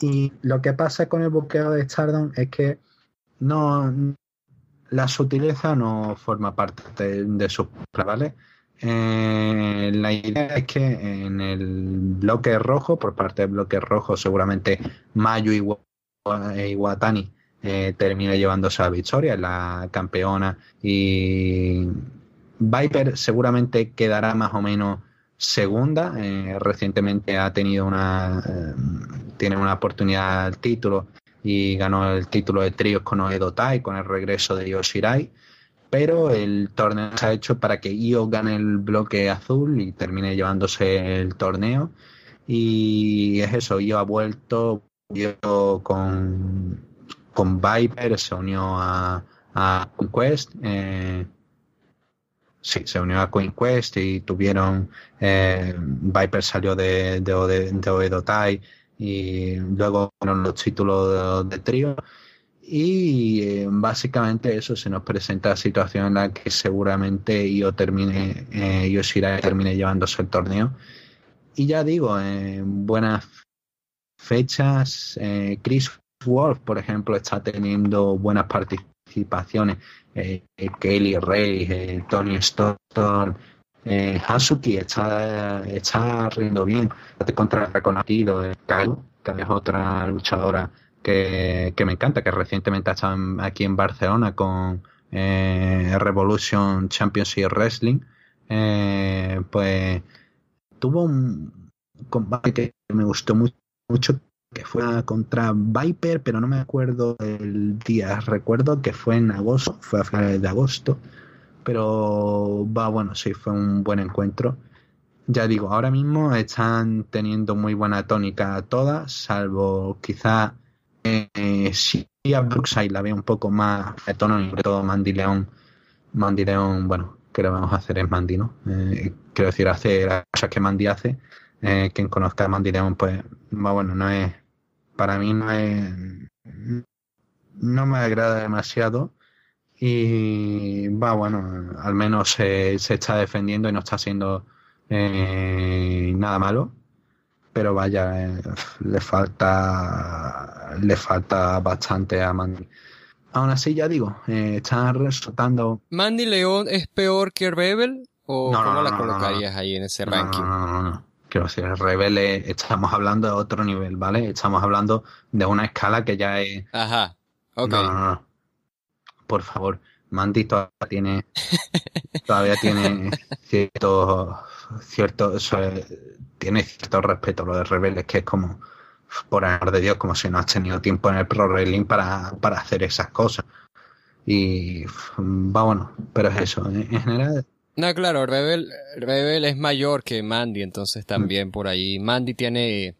Y lo que pasa con el buqueo de Stardom es que no la sutileza no forma parte de, sus ¿vale? Eh, la idea es que en el bloque rojo, por parte del bloque rojo, seguramente Mayu y Iwatani eh, termine llevándose a la victoria, la campeona y Viper seguramente quedará más o menos segunda. Eh, recientemente ha tenido una eh, tiene una oportunidad al título y ganó el título de tríos con Oedo Tai con el regreso de Yoshirai. Pero el torneo se ha hecho para que Io gane el bloque azul y termine llevándose el torneo. Y es eso, Io ha vuelto con, con Viper, se unió a, a Conquest. Eh, sí, se unió a Queen Quest y tuvieron. Eh, Viper salió de, de, de, Oedo Tai y luego fueron los títulos de, trío. Y eh, básicamente eso se nos presenta la situación en la que seguramente yo termine, eh, Yoshira termine llevándose el torneo. Y ya digo, en buenas fechas, eh, Chris Wolf, por ejemplo, está teniendo buenas participaciones. Eh, Kelly Rey, eh, Tony Stone, eh, Hasuki está, está riendo bien. Contra el reconocido eh, que es otra luchadora que, me encanta, que recientemente ha estado aquí en Barcelona con eh, Revolution Championship Wrestling, pues tuvo un combate que me gustó mucho, mucho que fue contra Viper, pero no me acuerdo el día. Recuerdo que fue en agosto, fue a finales de agosto. Pero va, bueno, sí, fue un buen encuentro. Ya digo, ahora mismo están teniendo muy buena tónica todas, salvo quizá eh, si a Brookside la veo un poco más de tono, sobre todo Mandy León. Mandy León, bueno, que lo vamos a hacer es Mandy, ¿no? Eh, quiero decir, hacer las cosas que Mandy hace. Eh, quien conozca a Mandy León, pues, bueno, no es para mí no es, no me agrada demasiado. Y va bueno al menos se, está defendiendo y no está haciendo eh, nada malo. Pero vaya eh, le falta le falta bastante a Mandy. Aún así ya digo eh, están resultando Mandy León es peor que Rebel o cómo la colocarías ahí en ese ranking no no no quiero decir, Rebel estamos hablando de otro nivel, ¿vale? Estamos hablando de una escala que ya es... Ajá, ok. No, no, no. Por favor, Mandy todavía tiene, todavía tiene cierto, cierto, tiene cierto respeto lo de Rebel, que es como, por amor de Dios, como si no has tenido tiempo en el Pro Wrestling para, para hacer esas cosas. Y va bueno, pero es eso, en general no, claro, Rebel, Rebel es mayor que Mandy, entonces también por ahí. Mandy tiene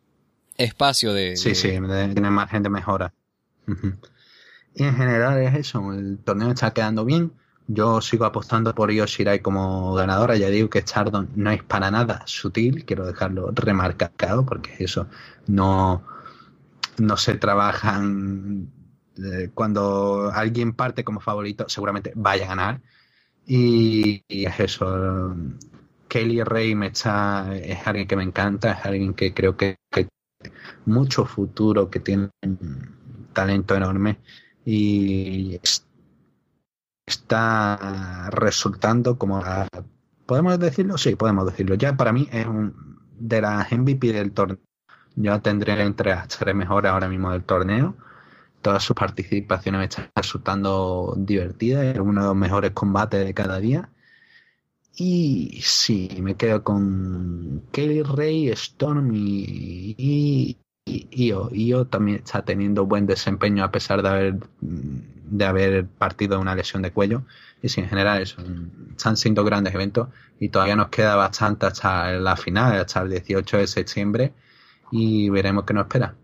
espacio de... Sí, sí, tiene margen de mejora. Y en general es eso, el torneo está quedando bien. Yo sigo apostando por Io Shirai como ganadora. Ya digo que Stardom no es para nada sutil, quiero dejarlo remarcado porque eso no, no se trabajan. Eh, cuando alguien parte como favorito, seguramente vaya a ganar y, es eso. Kelly Rey me está, es alguien que me encanta, es alguien que creo que, que mucho futuro, que tiene un talento enorme y está resultando como podemos decirlo sí podemos decirlo. Ya para mí es un, de las MVP del torneo. Yo tendré entre las tres mejores ahora mismo del torneo todas sus participaciones me están resultando divertidas, es uno de los mejores combates de cada día. Y sí, me quedo con Kelly Ray, Storm y, Io. Io también está teniendo buen desempeño a pesar de haber, de haber partido una lesión de cuello. Y sí, en general eso, están siendo grandes eventos y todavía nos queda bastante hasta la final, hasta el 18 de septiembre y veremos qué nos espera.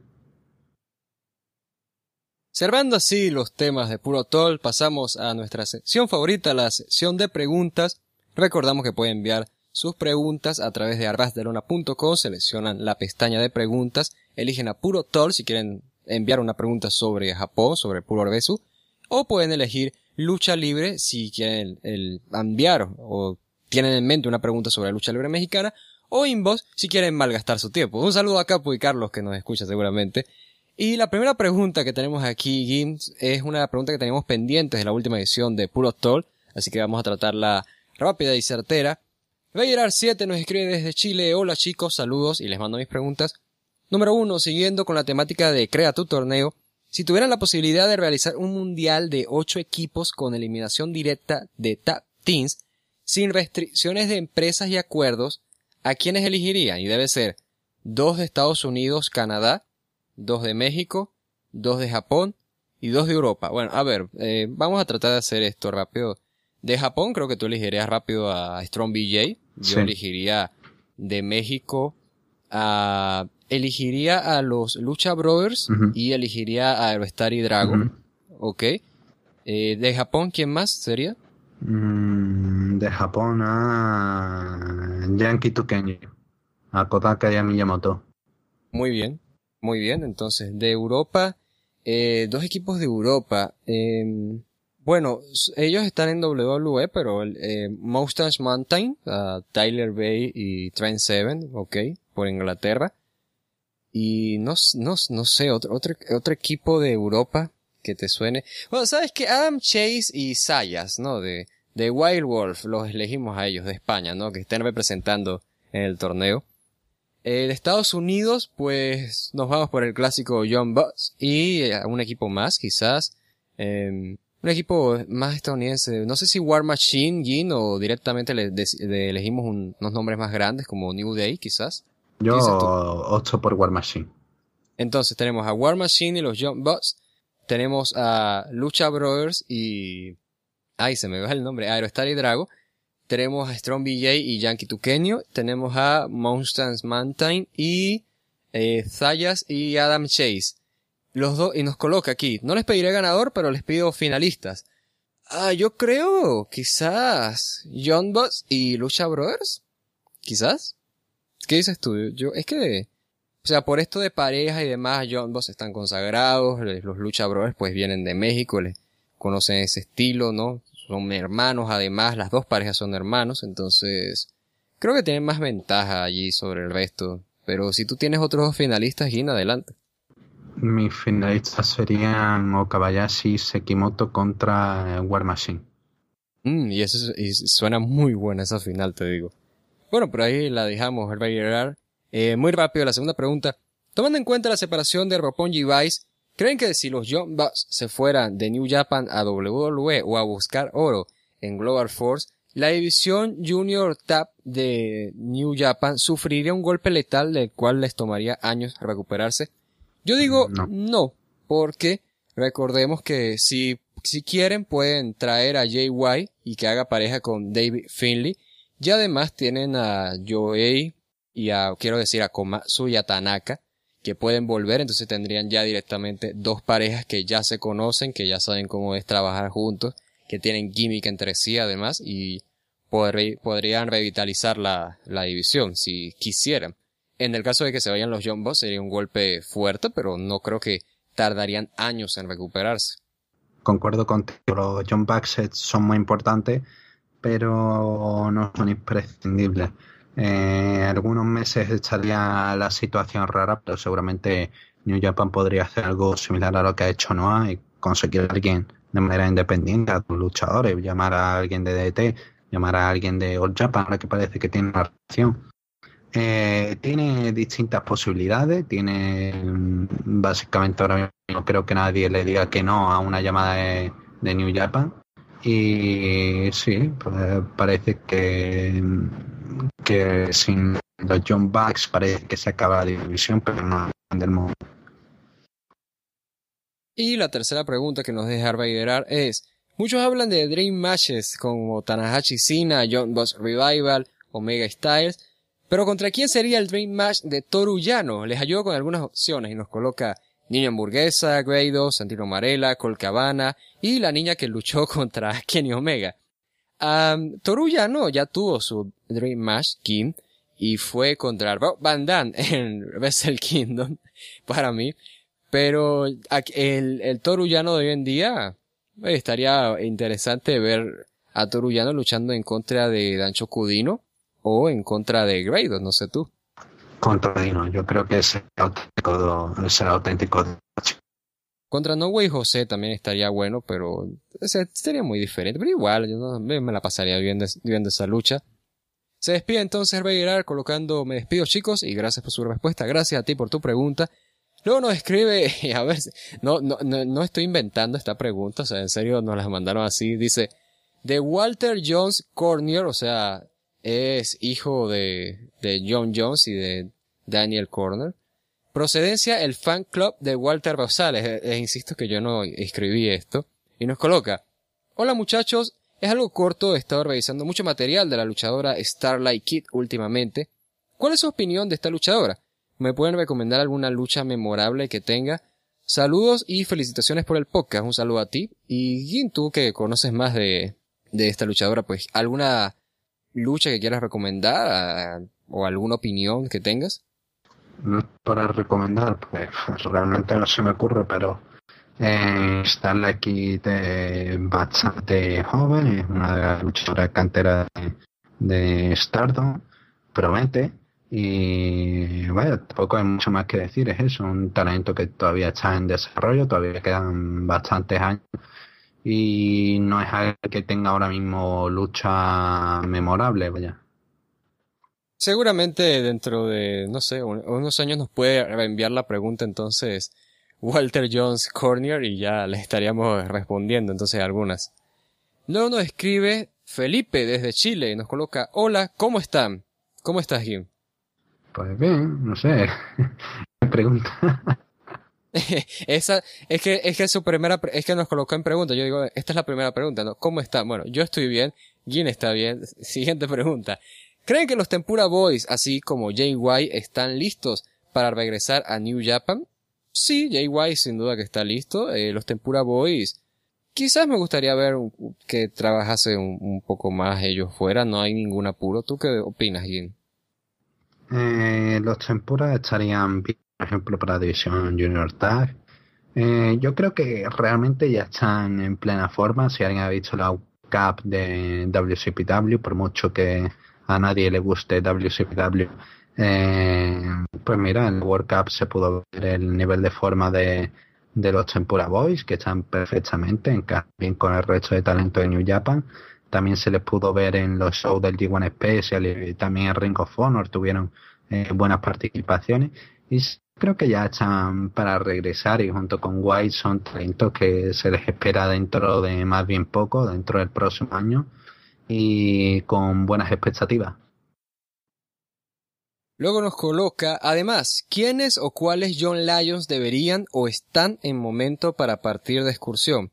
Cerrando así los temas de Puro Toll, pasamos a nuestra sección favorita, la sección de preguntas. Recordamos que pueden enviar sus preguntas a través de arbasdelona.com, seleccionan la pestaña de preguntas, eligen a Puro Toll si quieren enviar una pregunta sobre Japón, sobre Puro Arbesu, o pueden elegir lucha libre si quieren enviar o tienen en mente una pregunta sobre la lucha libre mexicana, o inbox si quieren malgastar su tiempo. Un saludo a Capo y Carlos que nos escucha seguramente. Y la primera pregunta que tenemos aquí, Gims, es una pregunta que teníamos pendientes de la última edición de Puro Toll, así que vamos a tratarla rápida y certera. Veyerar 7 nos escribe desde Chile, hola chicos, saludos y les mando mis preguntas. Número 1, siguiendo con la temática de Crea tu torneo, si tuvieran la posibilidad de realizar un mundial de 8 equipos con eliminación directa de Tap Teams, sin restricciones de empresas y acuerdos, ¿a quiénes elegirían? Y debe ser dos de Estados Unidos, Canadá, dos de México, dos de Japón y dos de Europa. Bueno, a ver, eh, vamos a tratar de hacer esto rápido. De Japón creo que tú elegirías rápido a Strong BJ. Yo elegiría de México a... Elegiría a los Lucha Brothers y elegiría a Aerostar y Dragon. Ok. Eh, de Japón, ¿quién más sería? Mm, de Japón a Yankee Tukenji. A Kodaka y Miyamoto. Muy bien. Muy bien, entonces, de Europa, eh, dos equipos de Europa. Eh, bueno, ellos están en WWE, pero eh, Moustache Mountain, uh, Tyler Bay y Trent Seven, ok, por Inglaterra. Y no, no, no sé, otro, otro, otro equipo de Europa que te suene. Bueno, sabes que Adam Chase y Sayas, ¿no? De, de Wild Wolf, los elegimos a ellos de España, ¿no? Que estén representando en el torneo. De Estados Unidos, pues nos vamos por el clásico John Butts y eh, un equipo más, quizás. Em, un equipo más estadounidense. No sé si War Machine, Gin o directamente le, elegimos unos nombres más grandes como New Day, quizás. Yo opto por War Machine. Entonces tenemos a War Machine y los John Butts. Tenemos a Lucha Brothers y... Ay, se me va el nombre. Aerostar y Drago tenemos a Strong BJ y Yankee Tuqueño, tenemos a Monsters Mountain y eh, Zayas y Adam Chase. Los dos, y nos coloca aquí, no les pediré ganador, pero les pido finalistas. Ah, yo creo, quizás, John Boss y Lucha Brothers. Quizás. ¿Qué dices tú? Yo, es que, o sea, por esto de pareja y demás, John Boss están consagrados, los Lucha Brothers pues vienen de México, les conocen ese estilo, ¿no? Son hermanos además, las dos parejas son hermanos, entonces creo que tienen más ventaja allí sobre el resto. Pero si tú tienes otros dos finalistas, Gina, adelante. Mis finalistas serían Okabayashi y Sekimoto contra War Machine. Mm, y eso suena muy buena esa final, te digo. Bueno, por ahí la dejamos, el eh, Muy rápido, la segunda pregunta. Tomando en cuenta la separación de Roppongi Vice, ¿Creen que si los Young Bucks se fueran de New Japan a WWE o a buscar oro en Global Force, la división Junior Tap de New Japan sufriría un golpe letal del cual les tomaría años recuperarse? Yo digo no, porque recordemos que si, si quieren pueden traer a JY y que haga pareja con David Finley y además tienen a Joey y a, quiero decir, a Komatsu y a Tanaka que pueden volver, entonces tendrían ya directamente dos parejas que ya se conocen, que ya saben cómo es trabajar juntos, que tienen química entre sí además y podrían revitalizar la, división si quisieran. En el caso de que se vayan los John Boss sería un golpe fuerte, pero no creo que tardarían años en recuperarse. Concuerdo contigo, los John Bucks son muy importantes, pero no son imprescindibles. Eh, algunos meses estaría la situación rara, pero seguramente New Japan podría hacer algo similar a lo que ha hecho Noah y conseguir a alguien de manera independiente, a tus luchadores, llamar a alguien de DT, llamar a alguien de All Japan, ahora que parece que tiene una relación. Eh, tiene distintas posibilidades, tiene mm, básicamente ahora mismo no creo que nadie le diga que no a una llamada de, de New Japan. Y sí, pues parece que que sin los John Bucks parece que se acaba la división, pero no del mundo. Y la tercera pregunta que nos deja Vaderar es, muchos hablan de Dream Matches como Tanahashi Sina, John Boss Revival, Omega Styles, pero ¿contra quién sería el Dream Match de Toru Yano? Les ayudo con algunas opciones y nos coloca Niña Hamburguesa, Grado, Santino Marella, Colcabana y la niña que luchó contra Kenny Omega. Um, Toru Yano ya tuvo su Dream Match, Kim, y fue contra Van Damme en Wrestle Kingdom, para mí. Pero el, el Toru Yano de hoy en día, estaría interesante ver a Toru Yano luchando en contra de Dancho Cudino o en contra de Grado, no sé tú. Dino, yo creo que el auténtico, auténtico. Contra No Way José también estaría bueno, pero sería muy diferente. Pero igual, yo no, me la pasaría viendo, viendo esa lucha. Se despide entonces Herbert colocando me despido chicos y gracias por su respuesta. Gracias a ti por tu pregunta. Luego nos escribe, a ver, no, no, no, no estoy inventando esta pregunta, o sea, en serio nos la mandaron así. Dice, de Walter Jones Cornier, o sea, es hijo de, de John Jones y de Daniel Corner. Procedencia, el fan club de Walter Rosales. Eh, eh, insisto que yo no escribí esto. Y nos coloca. Hola muchachos, es algo corto, he estado revisando mucho material de la luchadora Starlight Kid últimamente. ¿Cuál es su opinión de esta luchadora? ¿Me pueden recomendar alguna lucha memorable que tenga? Saludos y felicitaciones por el podcast. Un saludo a ti. Y Gin, tú que conoces más de, de esta luchadora, pues, ¿alguna lucha que quieras recomendar o alguna opinión que tengas? No para recomendar, pues realmente no se me ocurre, pero eh, Starlight aquí de bastante joven, es una de las luchadoras canteras de, de promete. Y vaya, tampoco hay mucho más que decir, es eso, un talento que todavía está en desarrollo, todavía quedan bastantes años y no es algo que tenga ahora mismo lucha memorable, vaya. Seguramente dentro de, no sé, unos años nos puede enviar la pregunta entonces Walter Jones Cornier y ya le estaríamos respondiendo entonces algunas. Luego nos escribe Felipe desde Chile y nos coloca, hola, ¿cómo están? ¿Cómo estás, Jim? Pues bien, no sé. pregunta. Esa, es que, es que su primera, es que nos colocó en pregunta. Yo digo, esta es la primera pregunta, ¿no? ¿Cómo está? Bueno, yo estoy bien. Gin está bien. Siguiente pregunta. ¿Creen que los Tempura Boys, así como JY, están listos para regresar a New Japan? Sí, JY sin duda que está listo. Eh, los Tempura Boys, quizás me gustaría ver que trabajase un, poco más ellos fuera. No hay ningún apuro. ¿Tú qué opinas, Gin? Eh, los Tempura estarían bien por ejemplo, para División Junior Tag. Eh, yo creo que realmente ya están en plena forma. Si alguien ha visto la Cup de WCPW, por mucho que a nadie le guste WCPW, eh, pues mira, en la World Cup se pudo ver el nivel de forma de, de los Tempura Boys, que están perfectamente en bien con el resto de talento de New Japan. También se les pudo ver en los shows del G1 Special y también en Ring of Honor tuvieron eh, buenas participaciones. Y creo que ya están para regresar y junto con White son talentos que se les espera dentro de más bien poco, dentro del próximo año y con buenas expectativas. Luego nos coloca, además, quiénes o cuáles John Lions deberían o están en momento para partir de excursión.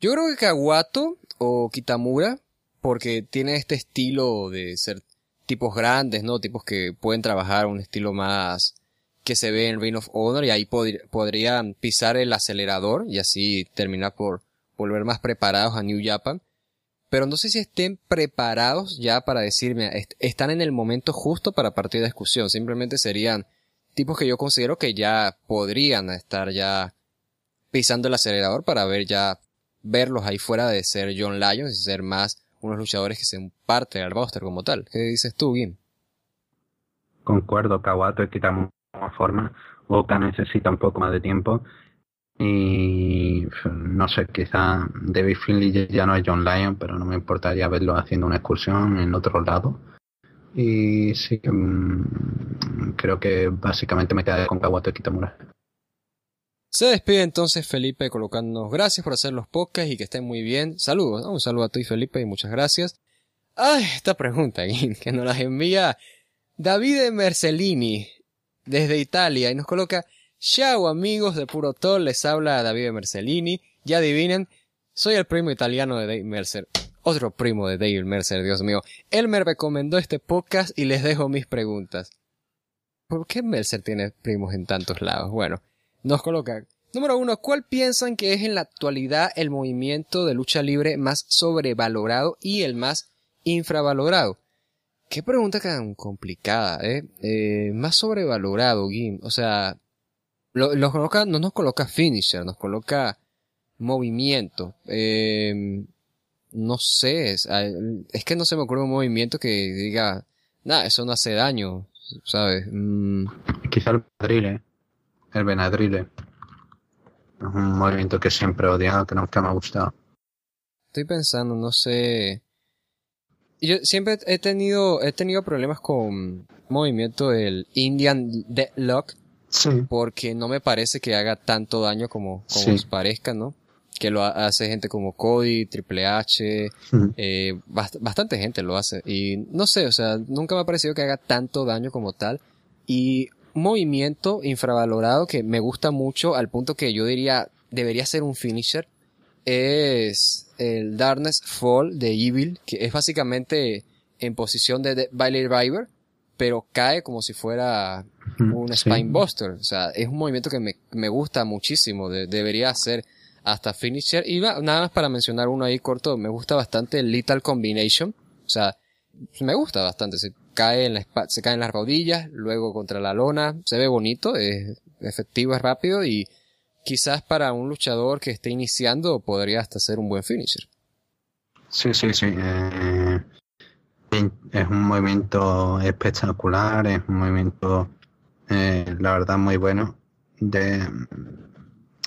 Yo creo que Kawato o Kitamura, porque tiene este estilo de ser tipos grandes, ¿no? Tipos que pueden trabajar un estilo más que se ve en Ring of Honor y ahí podrían pisar el acelerador y así terminar por volver más preparados a New Japan. Pero no sé si estén preparados ya para decirme, están en el momento justo para partir de discusión. Simplemente serían tipos que yo considero que ya podrían estar ya pisando el acelerador para ver ya, verlos ahí fuera de ser John Lyons y ser más unos luchadores que sean parte del roster como tal. ¿Qué dices tú, Gim? Concuerdo, Kawato y quitamos forma. Boca necesita un poco más de tiempo. Y no sé, quizá David Finley ya no es John Lyon, pero no me importaría verlo haciendo una excursión en otro lado. Y sí, mm, creo que básicamente me queda con Kawato Kitamura. Se despide entonces Felipe colocándonos gracias por hacer los podcasts y que estén muy bien. Saludos, un saludo a ti Felipe y muchas gracias. Ay, esta pregunta que nos las envía David Mercelini desde Italia y nos coloca, Ciao amigos de Puro Tol, les habla David Mercellini. Ya adivinen, soy el primo italiano de Dave Mercer. Otro primo de Dave Mercer, Dios mío. Él me recomendó este podcast y les dejo mis preguntas. ¿Por qué Mercer tiene primos en tantos lados? Bueno, nos coloca. Número uno, ¿cuál piensan que es en la actualidad el movimiento de lucha libre más sobrevalorado y el más infravalorado? Qué pregunta tan complicada, ¿eh? eh más sobrevalorado, Gim. O sea, lo, coloca, no nos coloca finisher, nos coloca movimiento. Eh, no sé, es, que no se me ocurre un movimiento que diga, nada, eso no hace daño, ¿sabes? Mm. Quizá el Benadrile, el Benadrile. Es un movimiento que siempre he odiado, que nunca me ha gustado. Estoy pensando, no sé. Yo siempre he tenido, he tenido problemas con movimiento del Indian Deadlock. Sí. Porque no me parece que haga tanto daño como, como os parezca, ¿no? Que lo hace gente como Cody, Triple H, eh, bastante gente lo hace. Y no sé, o sea, nunca me ha parecido que haga tanto daño como tal. Y un movimiento infravalorado que me gusta mucho al punto que yo diría debería ser un finisher es el Darkness Fall de Evil, que es básicamente en posición de Bailey Driver, pero cae como si fuera un Spine Buster. O sea, es un movimiento que me, me gusta muchísimo. debería ser hasta finisher. Y nada más para mencionar uno ahí corto, me gusta bastante el Lethal Combination. O sea, me gusta bastante. Se cae en la, se cae en las rodillas, luego contra la lona. Se ve bonito, es efectivo, es rápido y quizás para un luchador que esté iniciando podría hasta ser un buen finisher. Sí, sí, sí. Eh, es un movimiento espectacular, es un movimiento, eh, la verdad, muy bueno. De,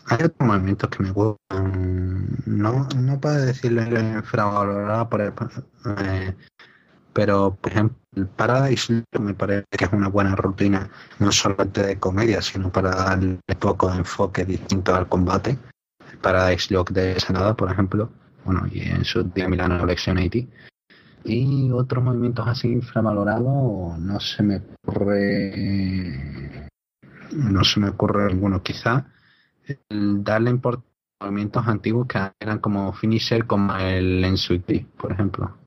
hay otros movimientos que me gustan, no, no puedo decirlo infravalorado, por eh, pero por ejemplo el Paradise me parece que es una buena rutina, no solamente de comedia, sino para darle poco de enfoque distinto al combate. El Paradise Lock de Sanada, por ejemplo, bueno, y en su día Milano Collection 80. Y otros movimientos así infravalorados, no se me ocurre, no se me ocurre alguno. Quizá el darle importancia a movimientos antiguos que eran como finisher, como el Ensuite, por ejemplo.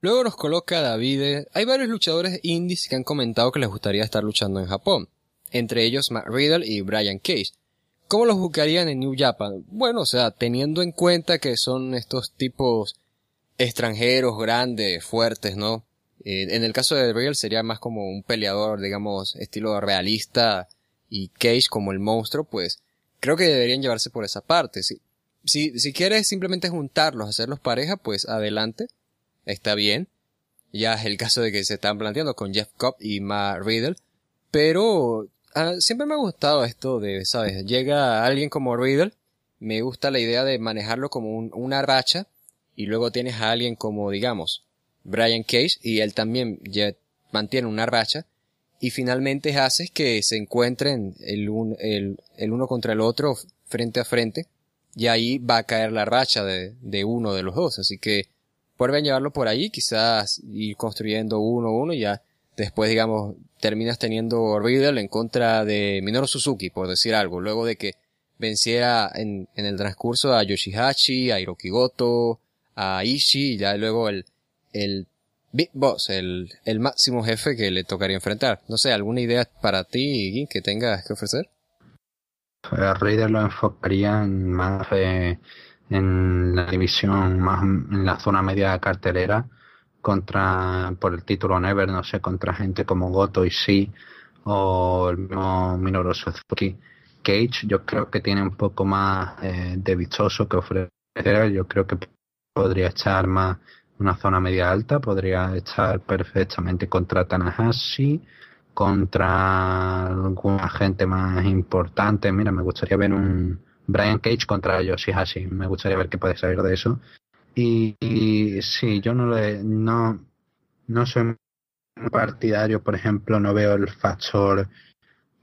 Luego nos coloca David. Hay varios luchadores indies que han comentado que les gustaría estar luchando en Japón. Entre ellos Matt Riddle y Brian Cage. ¿Cómo los buscarían en New Japan? Bueno, o sea, teniendo en cuenta que son estos tipos extranjeros, grandes, fuertes, ¿no? Eh, en el caso de Riddle sería más como un peleador, digamos, estilo realista y Cage como el monstruo, pues creo que deberían llevarse por esa parte. Si, si, si quieres simplemente juntarlos, hacerlos pareja, pues adelante está bien. Ya es el caso de que se están planteando con Jeff Cobb y Matt Riddle. Pero ah, siempre me ha gustado esto de, ¿sabes? Llega alguien como Riddle. Me gusta la idea de manejarlo como una racha. Y luego tienes a alguien como, digamos, Brian Cage. Y él también mantiene una racha. Y finalmente haces que se encuentren el, el, el uno contra el otro frente a frente. Y ahí va a caer la racha de, de uno de los dos. Así que pueden llevarlo por ahí, quizás ir construyendo uno a uno y ya después, digamos, terminas teniendo Riddle en contra de Minoru Suzuki, por decir algo, luego de que venciera en, en el transcurso a Yoshihachi, a Hiroki Goto, a Ishii, y ya luego el, el Big Boss, el, el máximo jefe que le tocaría enfrentar. No sé, ¿alguna idea para ti, que tengas que ofrecer? A Riddle lo enfocaría en más eh, en la división más en la zona media cartelera contra por el título Never, no sé, contra gente como Goto y Sí o el mismo Minoru Suzuki. Cage yo creo que tiene un poco más eh, de vistoso que ofrecer, yo creo que podría echar más una zona media alta, podría estar perfectamente contra Tanahashi, contra alguna gente más importante. Mira, me gustaría ver un, Brian Cage contra Yoshihashi. Me gustaría ver qué puede salir de eso. Y, sí, yo no le, no, no soy partidario, por ejemplo, no veo el factor.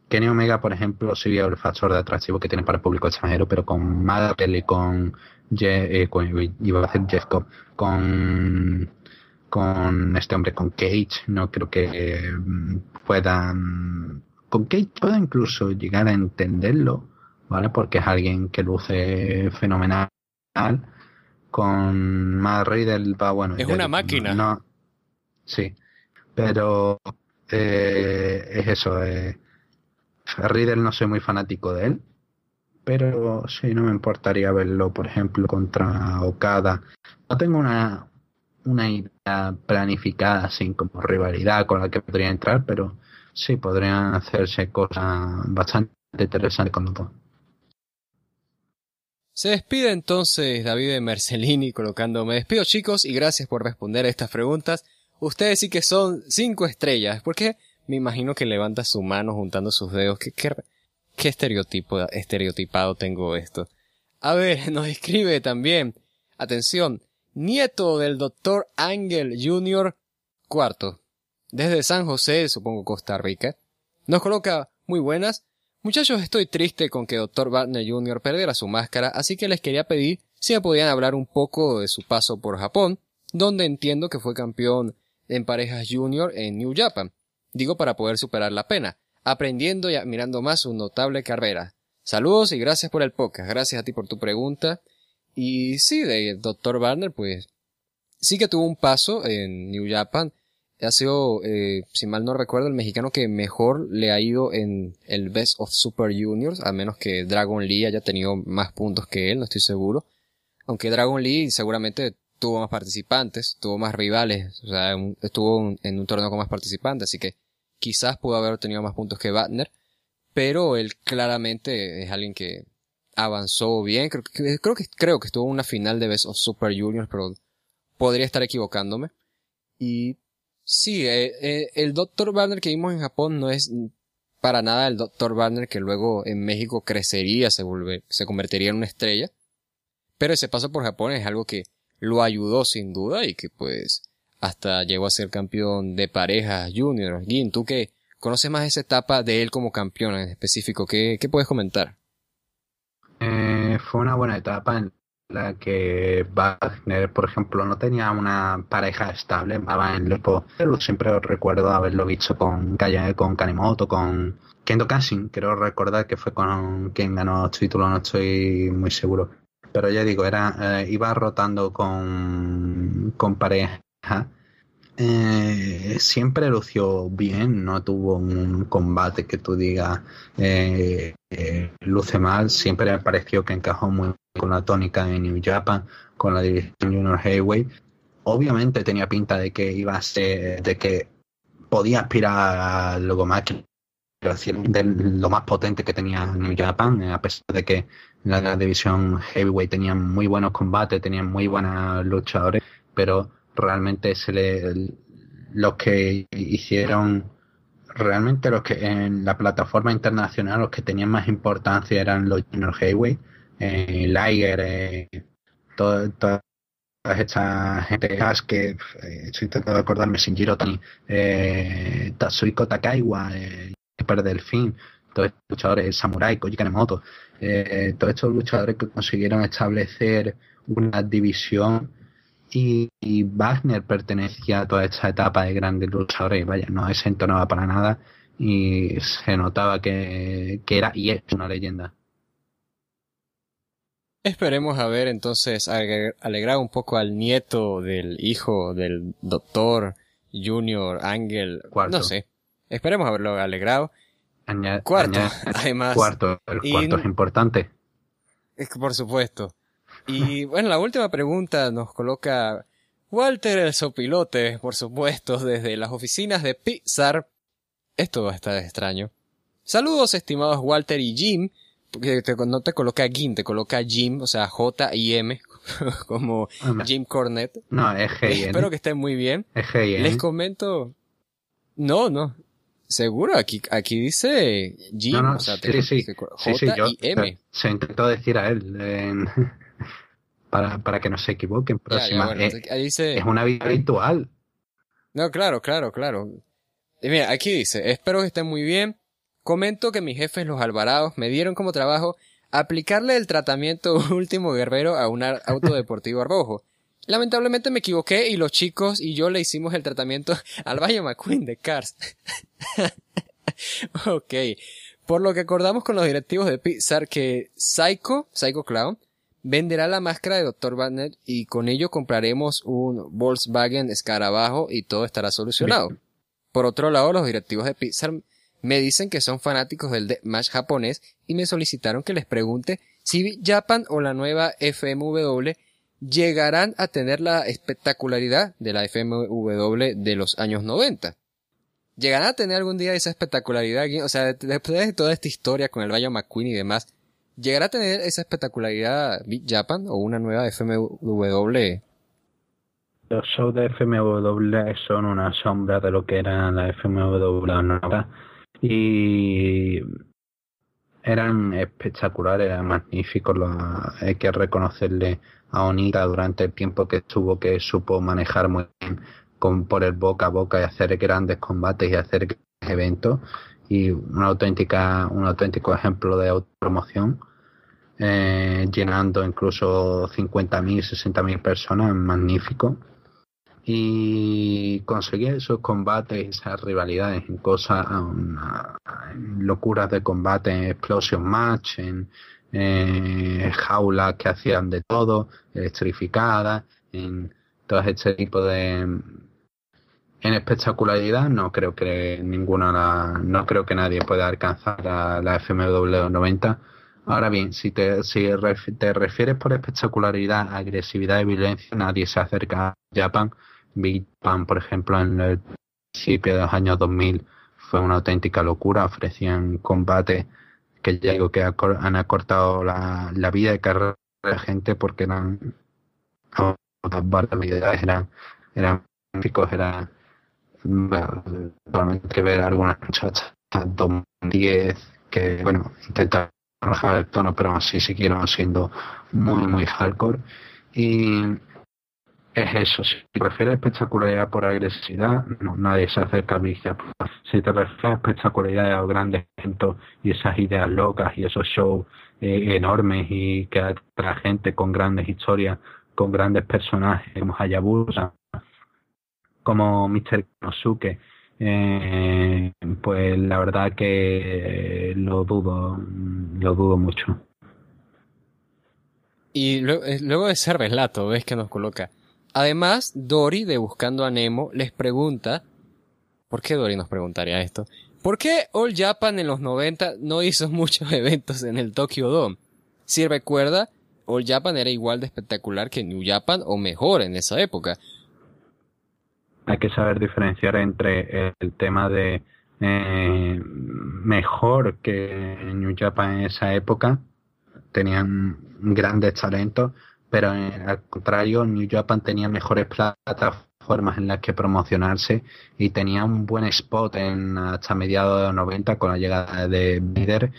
Kenny Omega, por ejemplo, sí veo el factor de atractivo que tiene para el público extranjero, pero con Madapel y con, eh, iba a decir Jeff Cobb, con, con este hombre, con Cage, no creo que mm, puedan con Cage puedo incluso llegar a entenderlo, ¿vale? Porque es alguien que luce fenomenal. Con Matt Riddle va bueno. Es una máquina. No, sí, pero eh, es eso. Eh, Riddle no soy muy fanático de él, pero sí, no me importaría verlo, por ejemplo, contra Okada. No tengo una, una idea planificada, así como rivalidad con la que podría entrar, pero sí, podrían hacerse cosas bastante interesantes con los. Se despide entonces David Mercelini colocando me despido chicos y gracias por responder a estas preguntas. Ustedes sí que son cinco estrellas, porque me imagino que levanta su mano juntando sus dedos. ¿Qué, qué, estereotipo, estereotipado tengo esto? A ver, nos escribe también, atención, nieto del doctor Angel Jr. cuarto, desde San José, supongo Costa Rica. Nos coloca muy buenas. Muchachos, estoy triste con que Dr. Wagner Jr. perdiera su máscara, así que les quería pedir si me podían hablar un poco de su paso por Japón, donde entiendo que fue campeón en parejas junior en New Japan. Digo para poder superar la pena, aprendiendo y admirando más su notable carrera. Saludos y gracias por el podcast. Gracias a ti por tu pregunta. Y sí, de Dr. Barner, pues sí que tuvo un paso en New Japan. Ha sido, eh, si mal no recuerdo, el mexicano que mejor le ha ido en el Best of Super Juniors, a menos que Dragon Lee haya tenido más puntos que él, no estoy seguro. Aunque Dragon Lee seguramente tuvo más participantes, tuvo más rivales, o sea, estuvo en un torneo con más participantes, así que quizás pudo haber tenido más puntos que Wagner, pero él claramente es alguien que avanzó bien, creo que, creo que, estuvo en una final de Best of Super Juniors, pero podría estar equivocándome. Y sí, eh, eh, el Dr. Wagner que vimos en Japón no es para nada el Dr. Wagner que luego en México crecería, se, vuelve, se convertiría en una estrella. Pero ese paso por Japón es algo que lo ayudó sin duda y que pues hasta llegó a ser campeón de parejas junior. Gin, tú que conoces más esa etapa de él como campeón en específico, ¿qué, qué puedes comentar? Eh, fue una buena etapa en la que Wagner, por ejemplo, no tenía una pareja estable, estaba en el pero siempre recuerdo haberlo visto con, con Kanimoto, con Kendo Kashin, quiero recordar que fue con quien ganó el título, no estoy muy seguro pero ya digo, era eh, iba rotando con, con Eh, siempre lució bien, no tuvo un combate que tú digas eh, luce mal, siempre me pareció que encajó muy con la tónica de New Japan, con la división Junior Heavyweight. Obviamente tenía pinta de que iba a ser, de que podía aspirar a algo más de lo más potente que tenía New Japan, a pesar de que la, división heavyweight tenía muy buenos combates, tenían muy buenos luchadores, pero realmente se le, los que hicieron, realmente los que en la plataforma internacional, los que tenían más importancia eran los junior heavyweight, eh, Liger, eh, todas estas gente que eh, estoy acordarme sin Tani, eh, Tatsuiko Takaiwa, eh, Delfín, todos estos luchadores, Samurai, Koji Kanemoto, eh, todos estos luchadores que consiguieron establecer una división y, Wagner pertenecía a toda esta etapa de grandes luchadores, vaya, no desentonaba para nada y se notaba que, era y es una leyenda. Esperemos a ver entonces alegrar un poco al nieto del hijo del doctor Junior Ángel, no sé, esperemos haberlo alegrado cuarto, además. Cuarto, el cuarto es importante. Es por supuesto. Y bueno, la última pregunta nos coloca Walter el Sopilote, por supuesto, desde las oficinas de Pixar. Esto va a estar extraño. Saludos, estimados Walter y Jim. Porque no te coloca Jim, te coloca Jim, o sea, J y M, como Jim Cornette. No, es G Espero que estén muy bien. Es G Les comento. No, no, Seguro, aquí, aquí dice Jim, o sea, sí, sí, J y M. Se intentó decir a él para, para que no se equivoquen. Próxima. Eh, dice... Es una vida habitual. No, claro, claro, claro. Y mira, aquí dice, espero que estén muy bien. Comento que mis jefes, los Alvarados, me dieron como trabajo aplicarle el tratamiento último guerrero a un auto deportivo rojo. Lamentablemente me equivoqué y los chicos y yo le hicimos el tratamiento al Valle McQueen de Cars. ok. Por lo que acordamos con los directivos de Pixar que Psycho, Psycho Clown, venderá la máscara de Dr. Banner y con ello compraremos un Volkswagen Escarabajo y todo estará solucionado. Por otro lado, los directivos de Pixar me dicen que son fanáticos del match japonés y me solicitaron que les pregunte si Japan o la nueva FMW llegarán a tener la espectacularidad de la FMW de los años 90. ¿Llegarán a tener algún día esa espectacularidad? O sea, después de toda esta historia con el Rayo McQueen y demás, ¿llegará a tener esa espectacularidad Big Japan o una nueva FMW? Los shows de FMW son una sombra de lo que era la FMW nueva y eran espectaculares, eran magníficos. hay que reconocerle a Onita durante el tiempo que estuvo que supo manejar muy bien con, por el boca a boca y hacer grandes combates y hacer eventos y una auténtica un auténtico ejemplo de autopromoción eh, llenando incluso 50.000 60.000 personas magnífico. Y conseguir esos combates esas rivalidades en cosas en locuras de combate en explosion match en eh, jaulas que hacían de todo electrificadas en todo este tipo de en espectacularidad no creo que ninguna, no creo que nadie pueda alcanzar a la FMW 90. Ahora bien, si te, si te refieres por espectacularidad, agresividad y violencia, nadie se acerca a Japan. Big Japan, por ejemplo, en el principio de los años 2000 fue una auténtica locura. Ofrecían combates que ya digo que han acortado la, la vida de carrera de la gente porque eran barbaridades eran eran eran solamente ver algunas muchachas 2010 que, bueno, intentan bajar el tono, pero así siguieron siendo muy, muy hardcore. Y es eso, si te refieres a espectacularidad por agresividad, no, nadie se acerca a mí. Si te refieres a espectacularidad de los grandes eventos y esas ideas locas y esos shows eh, enormes y que atrae gente con grandes historias, con grandes personajes como Hayabusa, como Mr. Konosuke, eh, pues la verdad que lo dudo, lo dudo mucho. Y eh, luego de ser relato, ves que nos coloca. Además, Dory de Buscando a Nemo les pregunta, ¿por qué Dory nos preguntaría esto? ¿Por qué All Japan en los 90 no hizo muchos eventos en el Tokyo Dome? Si recuerda, All Japan era igual de espectacular que New Japan o mejor en esa época hay que saber diferenciar entre el tema de eh, mejor que New Japan en esa época, tenían grandes talentos, pero al contrario, New Japan tenía mejores plataformas en las que promocionarse y tenía un buen spot en hasta mediados de los 90 con la llegada de Bider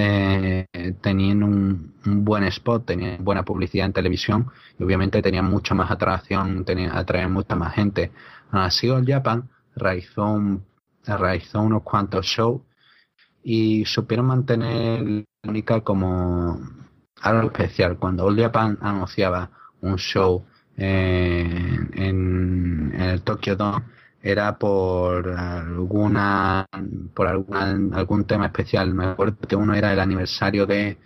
eh, tenían un, buen spot, tenían buena publicidad en televisión y obviamente tenían mucha más atracción, tenían, atraer mucha más gente. Así All Japan realizó, realizó unos cuantos shows y supieron mantener única como algo especial. Cuando All Japan anunciaba un show en, en el Tokyo Dome, era por alguna por alguna, algún tema especial me acuerdo que uno era el aniversario de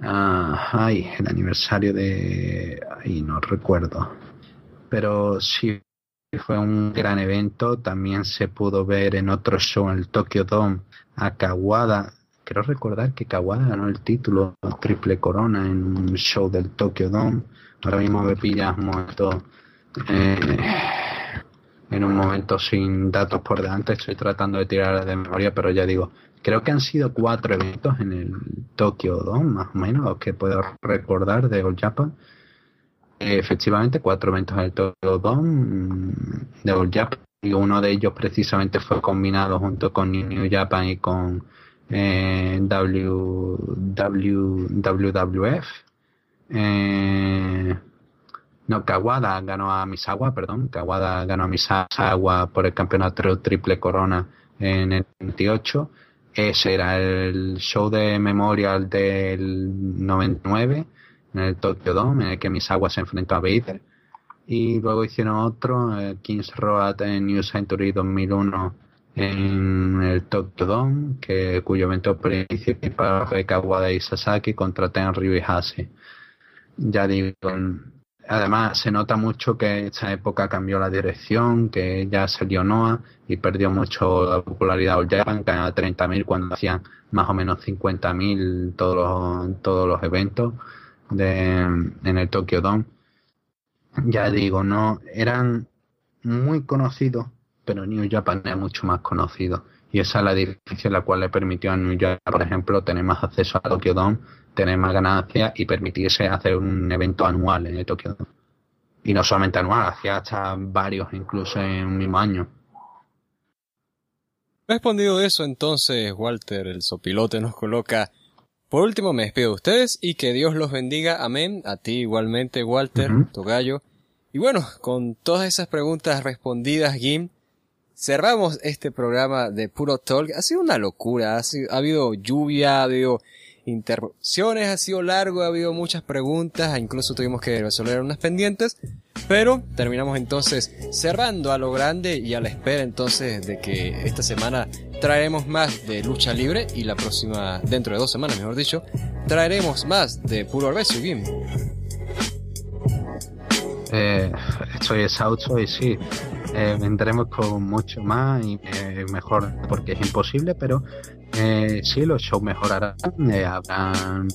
ah, ay el aniversario de ay no recuerdo pero sí fue un gran evento también se pudo ver en otro show en el Tokyo Dome a Kawada quiero recordar que Kawada ganó el título triple corona en un show del Tokyo Dome ahora mismo me pillas muerto eh, en un momento sin datos por delante. Estoy tratando de tirar de memoria, pero ya digo, creo que han sido cuatro eventos en el Tokyo Dome, más o menos, que puedo recordar de All Japan. Efectivamente, cuatro eventos en el Dome mm, de All Japan. Y uno de ellos precisamente fue combinado junto con New Japan y con eh, w, WWF. Eh, no, Kawada ganó a Misawa, perdón. Kawada ganó a Misawa por el campeonato triple corona en el 28. Ese era el show de memorial del 99 en el Tokyo Dome, en el que Misawa se enfrentó a Vader. Y luego hicieron otro, Kings Road en New Century 2001 en el Tokyo Dome, que, cuyo evento principal fue Kawada y Sasaki contra Tenryu y Hase. Ya digo, además se nota mucho que esta época cambió la dirección, que ya salió Noah y perdió mucho la popularidad All Japan, que a 30.000 cuando hacían más o menos 50.000 todos todos los eventos de, en el Tokyo Dome. Ya digo, no, eran muy conocidos, pero New Japan es mucho más conocido. Y esa es la diferencia la cual le permitió a New Japan, por ejemplo, tener más acceso a Tokyo Dome, tener más ganancias y permitirse hacer un evento anual en el Tokyo Dome. Y no solamente anual, hacía hasta varios incluso en un mismo año. Respondido eso, entonces, Walter, el sopilote, nos coloca. Por último, me despido de ustedes y que Dios los bendiga. Amén. A ti igualmente, Walter, tu gallo. Y bueno, con todas esas preguntas respondidas, Gim, cerramos este programa de Puro Talk. Ha sido una locura. Ha, ha habido lluvia, ha habido interrupciones, ha sido largo, ha habido muchas preguntas, incluso tuvimos que resolver unas pendientes, pero terminamos entonces cerrando a lo grande y a la espera entonces de que esta semana traeremos más de lucha libre y la próxima, dentro de dos semanas mejor dicho, traeremos más de puro Orbeso y Eh, estoy exhausto y sí, eh, vendremos con mucho más y eh, mejor porque es imposible, pero eh, sí, los shows mejorarán. Eh, habrán,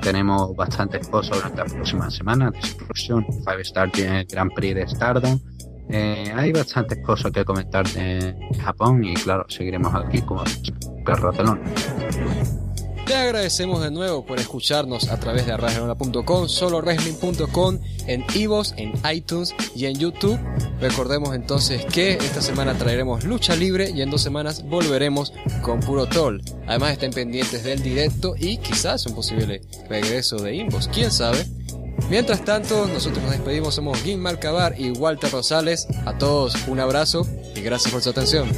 tenemos bastantes cosas durante las próximas semanas. Destruction, Five Star Grand Prix de Stardom. Eh, hay bastantes cosas que comentar de Japón y claro, seguiremos aquí como perro telón. Te agradecemos de nuevo por escucharnos a través de arrasgerona.com, solowrestling.com, en Ivos, en iTunes y en YouTube. Recordemos entonces que esta semana traeremos lucha libre y en dos semanas volveremos con puro troll. Además estén pendientes del directo y quizás un posible regreso de Invos, quién sabe. Mientras tanto, nosotros nos despedimos, somos Gim Marcabar y Walter Rosales. A todos un abrazo y gracias por su atención.